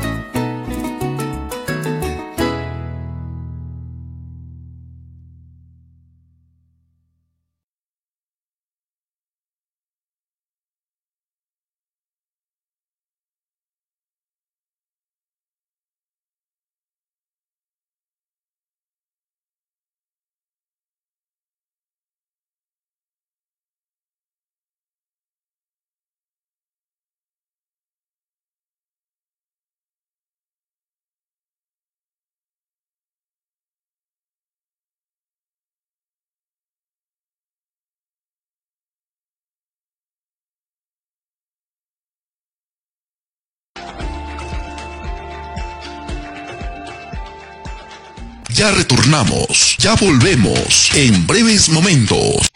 Ya retornamos, ya volvemos en breves momentos.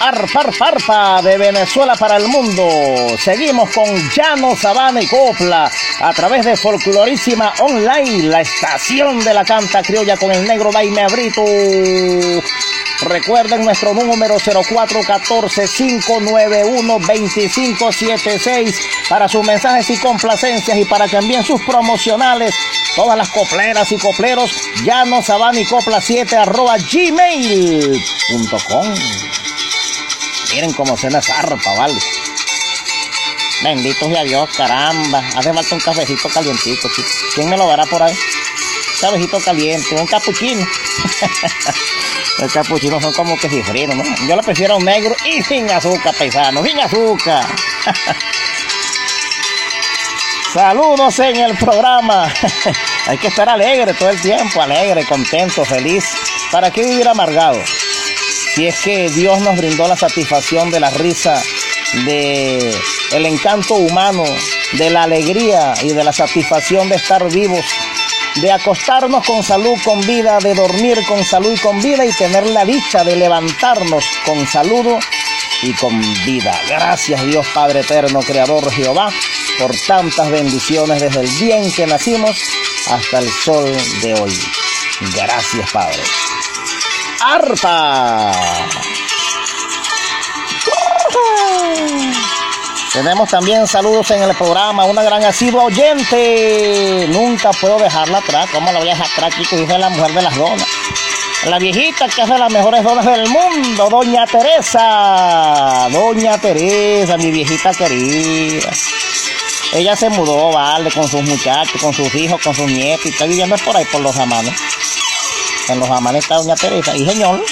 Arpar Farpa de Venezuela para el mundo. Seguimos con Llano, Sabana y Copla a través de Folclorísima Online, la estación de la canta criolla con el negro Daime Abrito. Recuerden nuestro número 0414-591-2576 para sus mensajes y complacencias y para que envíen sus promocionales. Todas las copleras y copleros, llano, sabana y copla 7 arroba gmail.com. Miren cómo se me zarpa, ¿vale? Bendito sea Dios, caramba. Hace falta un cafecito calientito, chico. ¿Quién me lo dará por ahí? Cafecito caliente, un capuchino. *laughs* Los capuchinos son como que cifrinos, ¿no? Yo lo prefiero negro y sin azúcar, paisano, sin azúcar. *laughs* Saludos en el programa. *laughs* Hay que estar alegre todo el tiempo, alegre, contento, feliz. ¿Para qué vivir amargado? Si es que Dios nos brindó la satisfacción de la risa, de el encanto humano, de la alegría y de la satisfacción de estar vivos, de acostarnos con salud, con vida, de dormir con salud y con vida y tener la dicha de levantarnos con saludo y con vida. Gracias Dios Padre Eterno, Creador Jehová, por tantas bendiciones desde el día en que nacimos hasta el sol de hoy. Gracias Padre. Arpa. Tenemos también saludos en el programa, una gran asidua oyente. Nunca puedo dejarla atrás. ¿Cómo la voy a dejar atrás? Que dice la mujer de las donas. La viejita que hace las mejores donas del mundo, Doña Teresa. Doña Teresa, mi viejita querida. Ella se mudó, vale, con sus muchachos, con sus hijos, con sus nietos, y está viviendo por ahí, por los amanes. En los amanes está Doña Teresa. Y señor,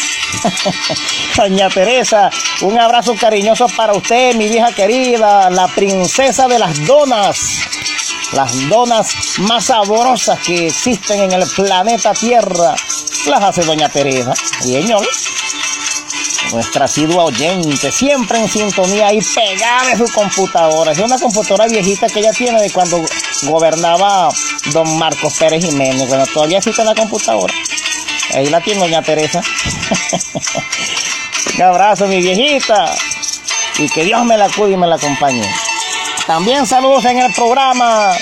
*laughs* Doña Teresa, un abrazo cariñoso para usted, mi vieja querida, la princesa de las donas. Las donas más sabrosas que existen en el planeta Tierra las hace Doña Teresa. Y señor, nuestra asidua oyente, siempre en sintonía y pegada de su computadora. Es una computadora viejita que ella tiene de cuando gobernaba don Marcos Pérez Jiménez. Bueno, todavía existe la computadora. Ahí la tiene Doña Teresa. *laughs* Un abrazo, mi viejita. Y que Dios me la cuide y me la acompañe. También saludos en el programa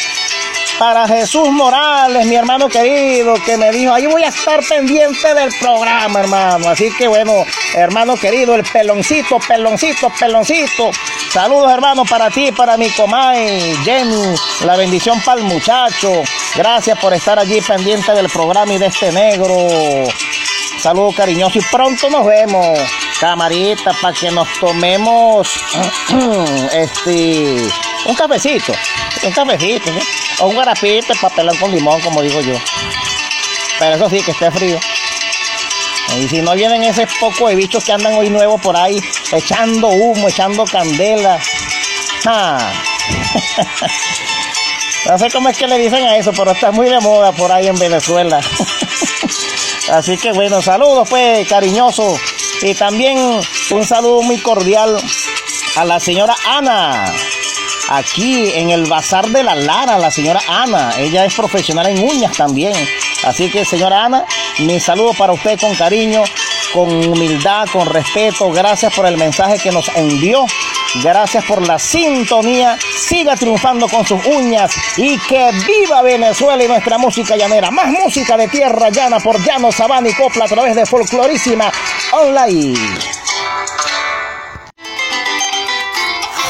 para Jesús Morales, mi hermano querido, que me dijo, ahí voy a estar pendiente del programa, hermano. Así que bueno, hermano querido, el peloncito, peloncito, peloncito. Saludos, hermano, para ti, para mi comay, Jenny. La bendición para el muchacho. Gracias por estar allí pendiente del programa y de este negro. Saludos cariñosos y pronto nos vemos, camarita, para que nos tomemos *clears throat* este un cafecito, un cafecito, ¿sí? O un garapito, papelón con limón, como digo yo. Pero eso sí, que esté frío. Y si no vienen ese poco de bichos que andan hoy nuevos por ahí, echando humo, echando candela. Ah. *laughs* No sé cómo es que le dicen a eso, pero está muy de moda por ahí en Venezuela. *laughs* Así que bueno, saludos pues, cariñoso. Y también un saludo muy cordial a la señora Ana. Aquí en el Bazar de la Lara, la señora Ana. Ella es profesional en uñas también. Así que señora Ana, mi saludo para usted con cariño, con humildad, con respeto. Gracias por el mensaje que nos envió. Gracias por la sintonía. Siga triunfando con sus uñas y que viva Venezuela y nuestra música llanera. Más música de tierra llana por Llano, Sabana y Copla a través de Folclorísima Online.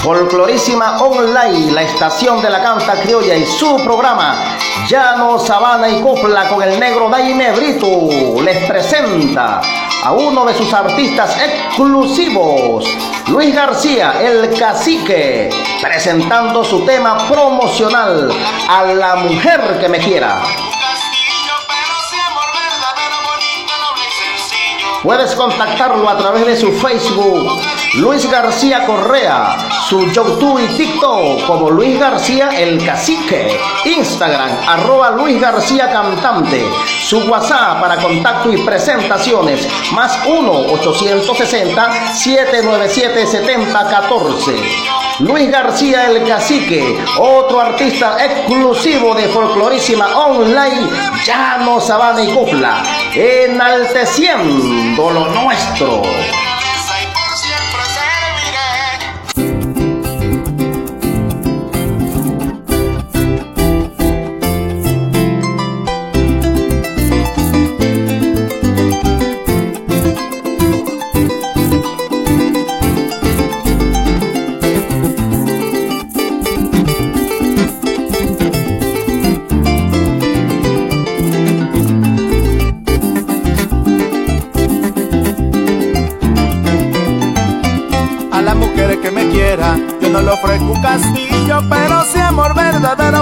Folclorísima Online, la estación de la canta criolla y su programa Llano, Sabana y Copla con el negro Daime Brito les presenta a uno de sus artistas exclusivos, Luis García, el cacique, presentando su tema promocional a la mujer que me quiera. Puedes contactarlo a través de su Facebook, Luis García Correa, su YouTube y TikTok como Luis García el Cacique, Instagram arroba Luis García Cantante, su WhatsApp para contacto y presentaciones más 1-860-797-7014. Luis García el Cacique, otro artista exclusivo de Folclorísima Online, Llano, Sabana y Copla, enalteciendo lo nuestro.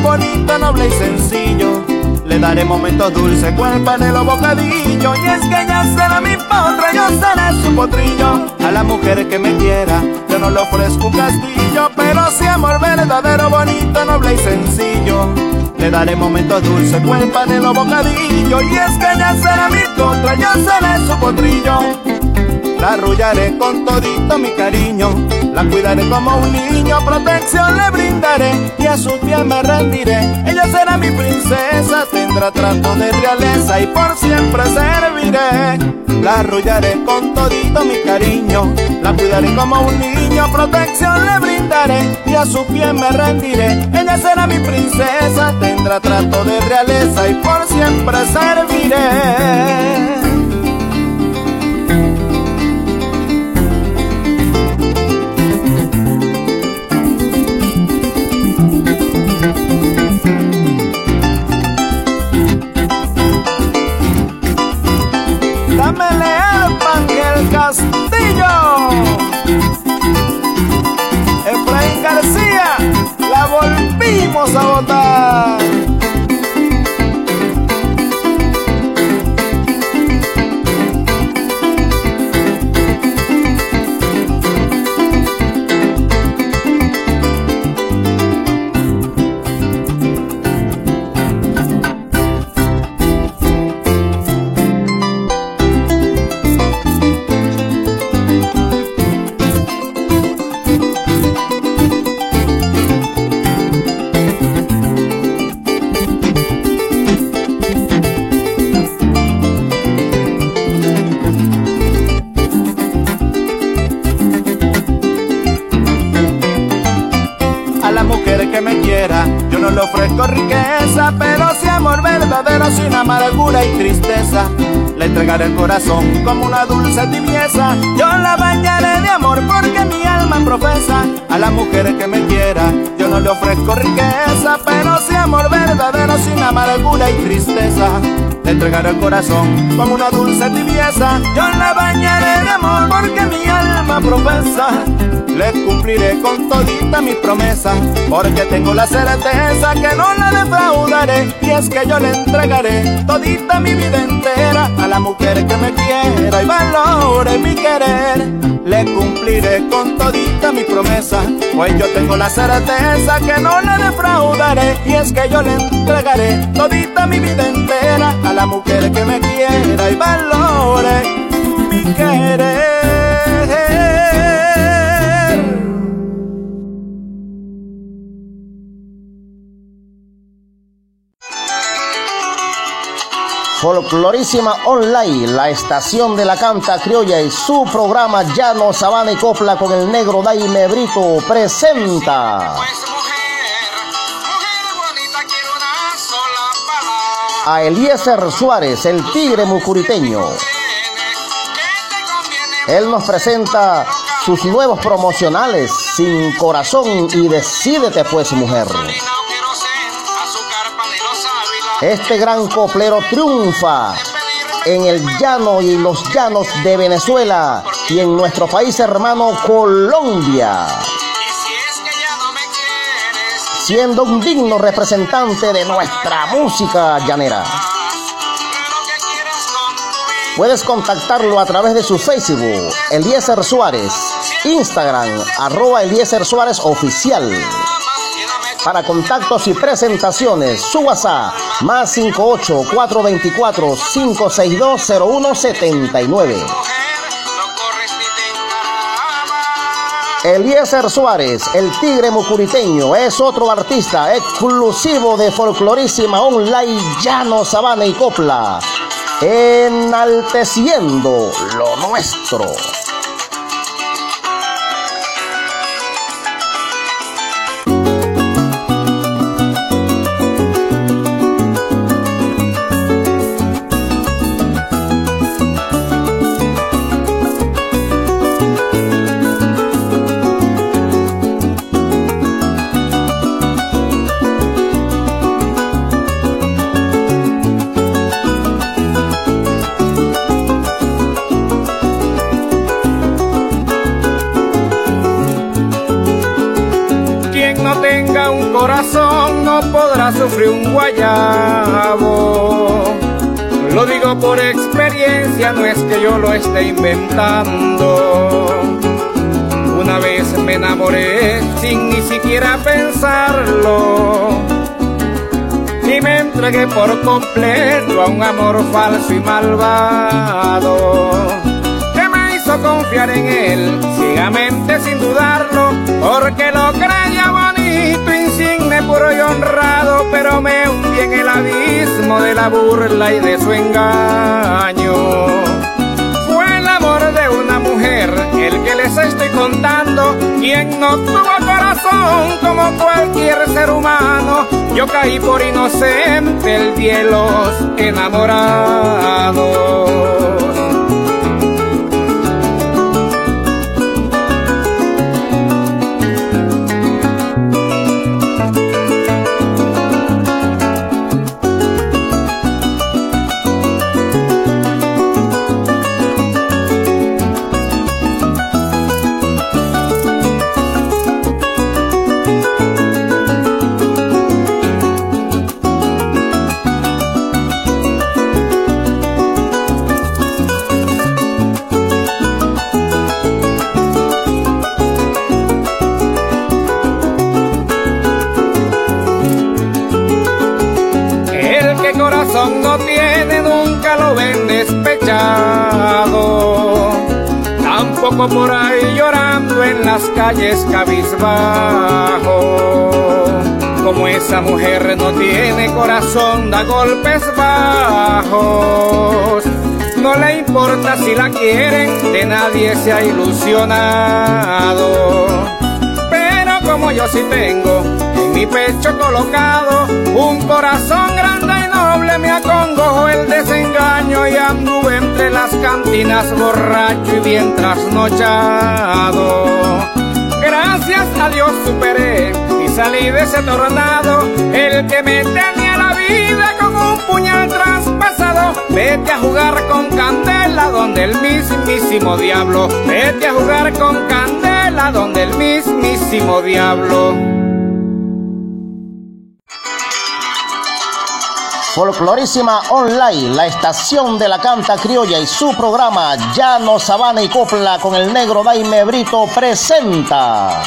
Bonito, noble y sencillo. Le daré momentos dulces con el panelo bocadillo, y es que ella será mi potra, yo seré su potrillo. A la mujer que me quiera, yo no le ofrezco un castillo, pero si amor verdadero, bonito, noble y sencillo. le daré momentos dulces, buen panelo bocadillo. Y es que ella será mi contra, yo seré su potrillo. La arrullaré con todito mi cariño, la cuidaré como un niño, protección le brindaré y a sus pies me rendiré. Ella será mi princesa, tendrá trato de realeza y por siempre serviré. La arrullaré con todito mi cariño, la cuidaré como un niño, protección le brindaré y a sus pies me rendiré. Ella será mi princesa, tendrá trato de realeza y por siempre serviré. aí, moça onda y tristeza. Le entregaré el corazón como una dulce tibieza. Yo la bañaré de amor porque mi alma profesa a la mujer que me quiera. Yo no le ofrezco riqueza, pero sí amor verdadero sin amargura y tristeza. Le entregaré el corazón como una dulce tibieza. Yo la bañaré de amor porque mi alma profesa le cumpliré con todita mi promesa, porque tengo la certeza que no la defraudaré, y es que yo le entregaré todita mi vida entera a la mujer que me quiera y valore mi querer. Le cumpliré con todita mi promesa, pues yo tengo la certeza que no la defraudaré, y es que yo le entregaré todita mi vida entera a la mujer que me quiera y valore mi querer. Folclorísima Online, la estación de la canta criolla y su programa Llano, Sabana y Copla con el negro Daime Brito presenta. A Eliezer Suárez, el tigre mucuriteño. Él nos presenta sus nuevos promocionales, Sin Corazón y Decídete pues mujer. Este gran coplero triunfa en el llano y los llanos de Venezuela y en nuestro país hermano Colombia. Siendo un digno representante de nuestra música llanera. Puedes contactarlo a través de su Facebook, Eliezer Suárez, Instagram, arroba Eliezer Suárez Oficial. Para contactos y presentaciones, su WhatsApp más 58 424 562 0179. Eliezer Suárez, el tigre mucuriteño, es otro artista exclusivo de Folclorísima Online Llano, Sabana y Copla, enalteciendo lo nuestro. No es que yo lo esté inventando. Una vez me enamoré sin ni siquiera pensarlo. y me entregué por completo a un amor falso y malvado que me hizo confiar en él ciegamente sin dudarlo porque lo creía bonito, insigne, puro y honrado pero me hundí en el abismo de la burla y de su engaño el que les estoy contando, quien no tuvo corazón como cualquier ser humano, yo caí por inocente el cielos enamorado. Por ahí llorando en las calles cabizbajo. Como esa mujer no tiene corazón, da golpes bajos. No le importa si la quieren, de nadie se ha ilusionado. Pero como yo sí tengo en mi pecho colocado un corazón grande me acongojo el desengaño y anduve entre las cantinas borracho y bien trasnochado. Gracias a Dios superé y salí de ese tornado, el que me tenía la vida como un puñal traspasado. Vete a jugar con candela donde el mismísimo diablo, vete a jugar con candela donde el mismísimo diablo. Folclorísima Online, la estación de la canta criolla y su programa Llano, Sabana y Copla con el negro Daime Brito presenta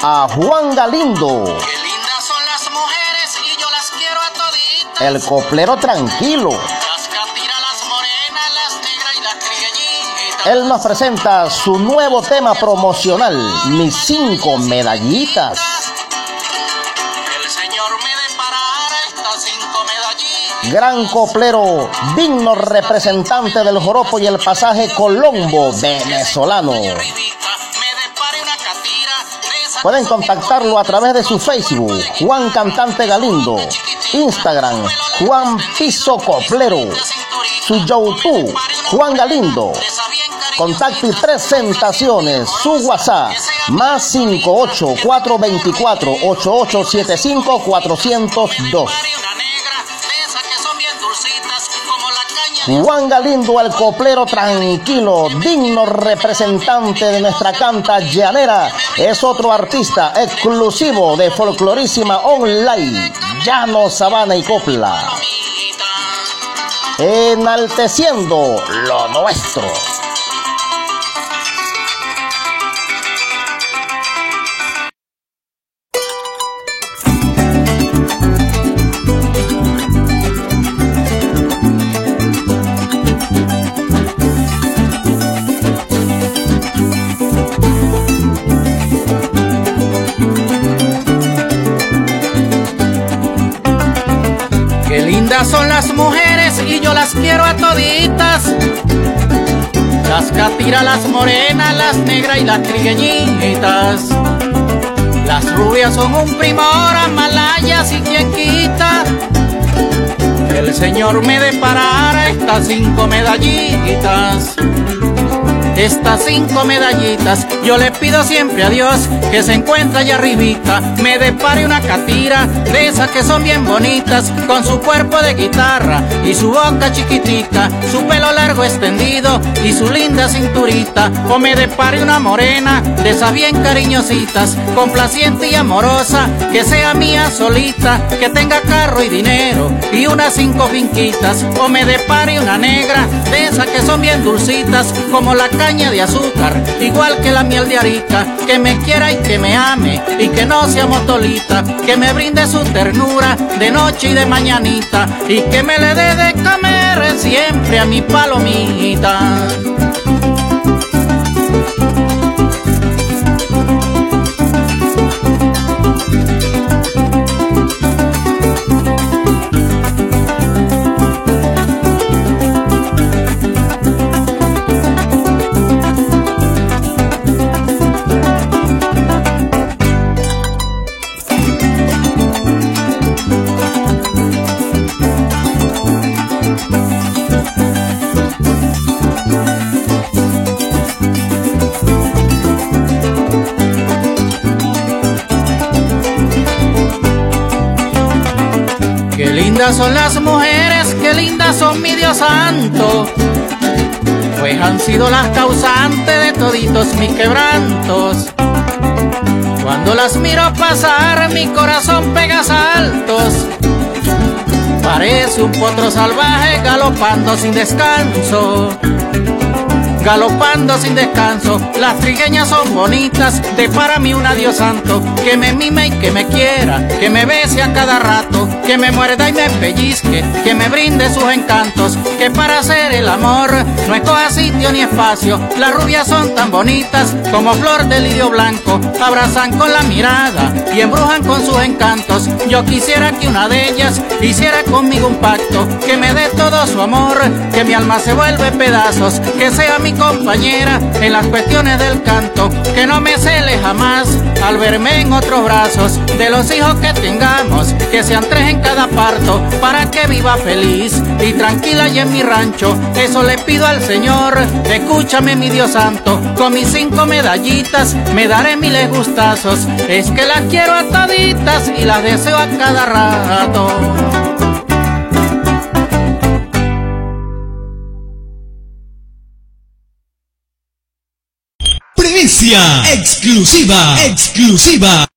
a Juan Galindo. Qué lindas son las mujeres y yo las quiero a toditas. El coplero tranquilo. Las catiras, las morenas, las negras y las. Él nos presenta su nuevo tema promocional, Mis cinco medallitas. Gran coplero, digno representante del joropo y el pasaje Colombo venezolano. Pueden contactarlo a través de su Facebook, Juan Cantante Galindo, Instagram, Juan Piso Coplero, su YouTube, Juan Galindo. Contacto y presentaciones, su WhatsApp, más 58 424 8875 402. Juan Galindo, el coplero tranquilo, digno representante de nuestra canta llanera, es otro artista exclusivo de Folclorísima Online, Llano, Sabana y Copla. Enalteciendo lo nuestro. Son las mujeres y yo las quiero a toditas. Las catiras, las morenas, las negras y las trigueñitas. Las rubias son un primor, malayas y quien quita. El Señor me deparara estas cinco medallitas estas cinco medallitas. Yo le pido siempre a Dios que se encuentra allá arribita, me depare una catira de esas que son bien bonitas, con su cuerpo de guitarra y su boca chiquitica, su pelo largo extendido y su linda cinturita, o me depare una morena de esas bien cariñositas, complaciente y amorosa, que sea mía solita, que tenga carro y dinero y unas cinco finquitas, o me depare una negra de esas que son bien dulcitas, como la cara de azúcar, igual que la miel de arica, que me quiera y que me ame, y que no sea motolita, que me brinde su ternura de noche y de mañanita, y que me le dé de comer siempre a mi palomita. Son las mujeres, qué lindas son mi Dios santo. Pues han sido las causantes de toditos mis quebrantos. Cuando las miro pasar, mi corazón pega saltos. Parece un potro salvaje galopando sin descanso galopando sin descanso. Las trigueñas son bonitas, de para mí un adiós santo, que me mime y que me quiera, que me bese a cada rato, que me muerda y me pellizque, que me brinde sus encantos, que para hacer el amor no escoja sitio ni espacio. Las rubias son tan bonitas como flor de lirio blanco, abrazan con la mirada y embrujan con sus encantos. Yo quisiera que una de ellas hiciera conmigo un pacto, que me dé todo su amor, que mi alma se vuelve pedazos, que sea mi compañera en las cuestiones del canto, que no me cele jamás al verme en otros brazos de los hijos que tengamos, que sean tres en cada parto, para que viva feliz y tranquila y en mi rancho. Eso le pido al Señor, escúchame mi Dios santo, con mis cinco medallitas me daré miles gustazos, es que las quiero a toditas y las deseo a cada rato. Exclusiva, exclusiva.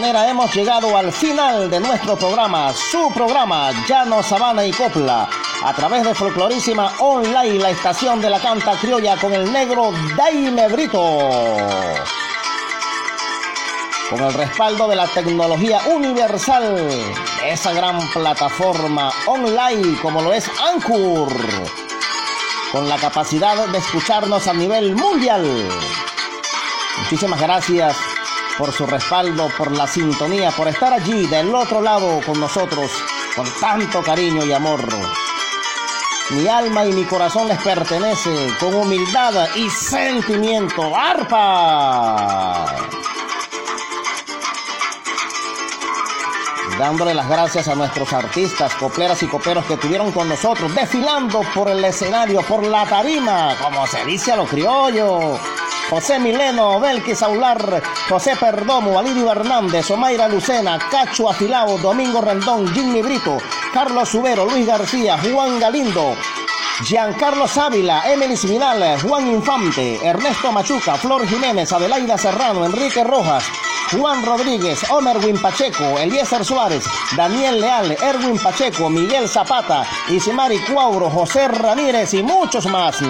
Manera hemos llegado al final de nuestro programa, su programa Llano, Sabana y Copla, a través de Folclorísima Online, la estación de la canta criolla con el negro Daime Brito. Con el respaldo de la tecnología universal, esa gran plataforma online como lo es Anchor, con la capacidad de escucharnos a nivel mundial. Muchísimas gracias por su respaldo, por la sintonía, por estar allí del otro lado con nosotros con tanto cariño y amor. Mi alma y mi corazón les pertenece con humildad y sentimiento. ¡Arpa! Dándole las gracias a nuestros artistas, copleras y coperos que estuvieron con nosotros, desfilando por el escenario, por la tarima, como se dice a los criollos. José Mileno, Belkis Aular, José Perdomo, Alirio Hernández, Omaira Lucena, Cacho Afilao, Domingo Rendón, Jimmy Brito, Carlos Subero, Luis García, Juan Galindo, Giancarlo Ávila, Emily Vidal, Juan Infante, Ernesto Machuca, Flor Jiménez, Adelaida Serrano, Enrique Rojas, Juan Rodríguez, Omer Pacheco, Eliezer Suárez, Daniel Leal, Erwin Pacheco, Miguel Zapata, Isimari Cuauro, José Ramírez y muchos más.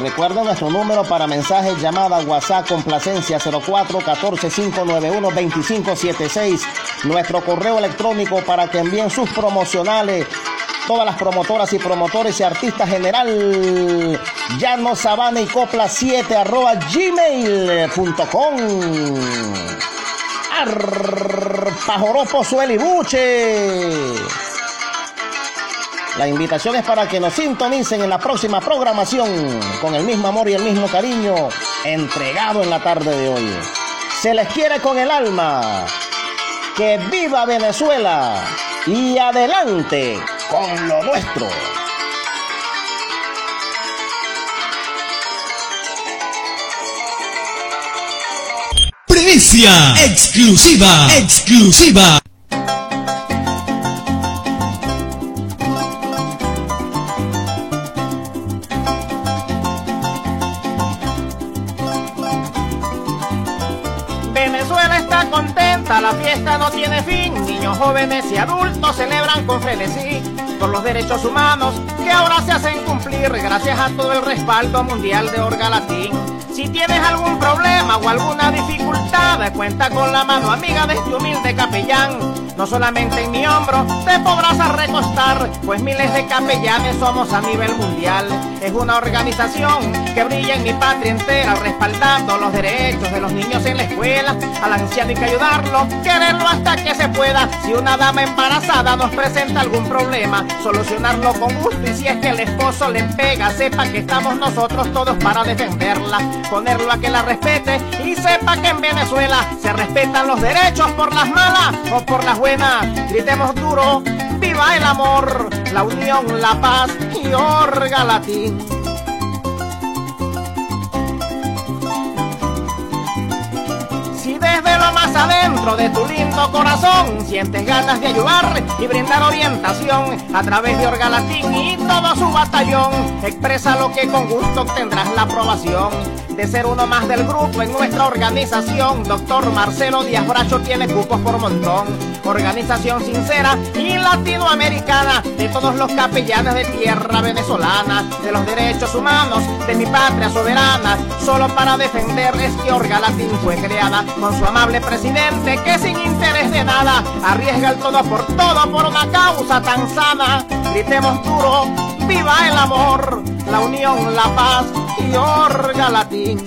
Recuerden nuestro número para mensajes, llamada, WhatsApp, complacencia 04 14 591 2576. Nuestro correo electrónico para que envíen sus promocionales. Todas las promotoras y promotores y artistas general. Llano Sabana y Copla 7 arroba gmail.com. Pajoropo Sueli Buche. La invitación es para que nos sintonicen en la próxima programación con el mismo amor y el mismo cariño entregado en la tarde de hoy. Se les quiere con el alma. Que viva Venezuela y adelante con lo nuestro. Primicia exclusiva, exclusiva. La fiesta no tiene fin, niños jóvenes y adultos celebran con frenesí por los derechos humanos que ahora se hacen cumplir gracias a todo el respaldo mundial de Orga Latín. Si tienes algún problema o alguna dificultad, cuenta con la mano amiga de este humilde capellán. No solamente en mi hombro te podrás recostar, pues miles de capellanes somos a nivel mundial. Es una organización que brilla en mi patria entera, respaldando los derechos de los niños en la escuela. Al anciano hay que ayudarlo, quererlo hasta que se pueda. Si una dama embarazada nos presenta algún problema, solucionarlo con gusto. Y si es que el esposo le pega, sepa que estamos nosotros todos para defenderla ponerlo a que la respete y sepa que en Venezuela se respetan los derechos por las malas o por las buenas. Gritemos duro, viva el amor, la unión, la paz y orga latín. Desde lo más adentro de tu lindo corazón sientes ganas de ayudar y brindar orientación a través de Orgalatín y todo su batallón. Expresa lo que con gusto obtendrás la aprobación de ser uno más del grupo en nuestra organización. Doctor Marcelo Díaz Bracho tiene cupos por montón. Organización sincera y latinoamericana de todos los capellanes de tierra venezolana, de los derechos humanos de mi patria soberana. Solo para defender es que Orgalatín fue creada con su amable presidente que sin interés de nada arriesga el todo por todo por una causa tan sana. Gritemos duro, viva el amor, la unión, la paz y orga latín.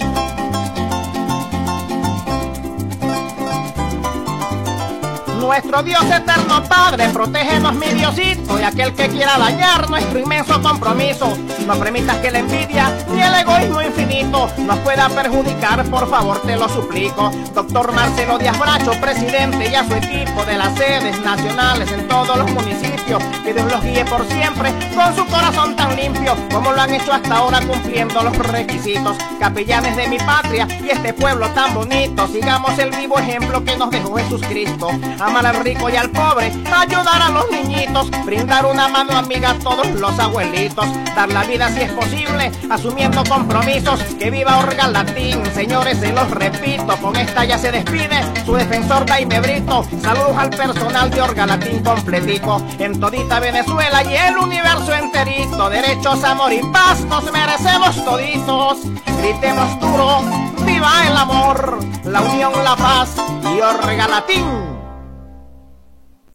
Nuestro Dios eterno Padre, protégenos mi Diosito y aquel que quiera dañar nuestro inmenso compromiso. No permitas que la envidia ni el egoísmo infinito nos pueda perjudicar, por favor te lo suplico. Doctor Marcelo Díaz Bracho, presidente y a su equipo de las sedes nacionales en todos los municipios, que Dios los guíe por siempre con su corazón tan limpio como lo han hecho hasta ahora cumpliendo los requisitos. Capellanes de mi patria y este pueblo tan bonito, sigamos el vivo ejemplo que nos dejó Jesucristo al rico y al pobre, ayudar a los niñitos, brindar una mano amiga a todos los abuelitos, dar la vida si es posible, asumiendo compromisos, que viva Orga Latín, señores, se los repito, con esta ya se despide su defensor Daime Brito, saludos al personal de Orga Latín completico, en todita Venezuela y el universo enterito, derechos, amor y paz nos merecemos toditos, gritemos duro, viva el amor, la unión, la paz y Orga Latín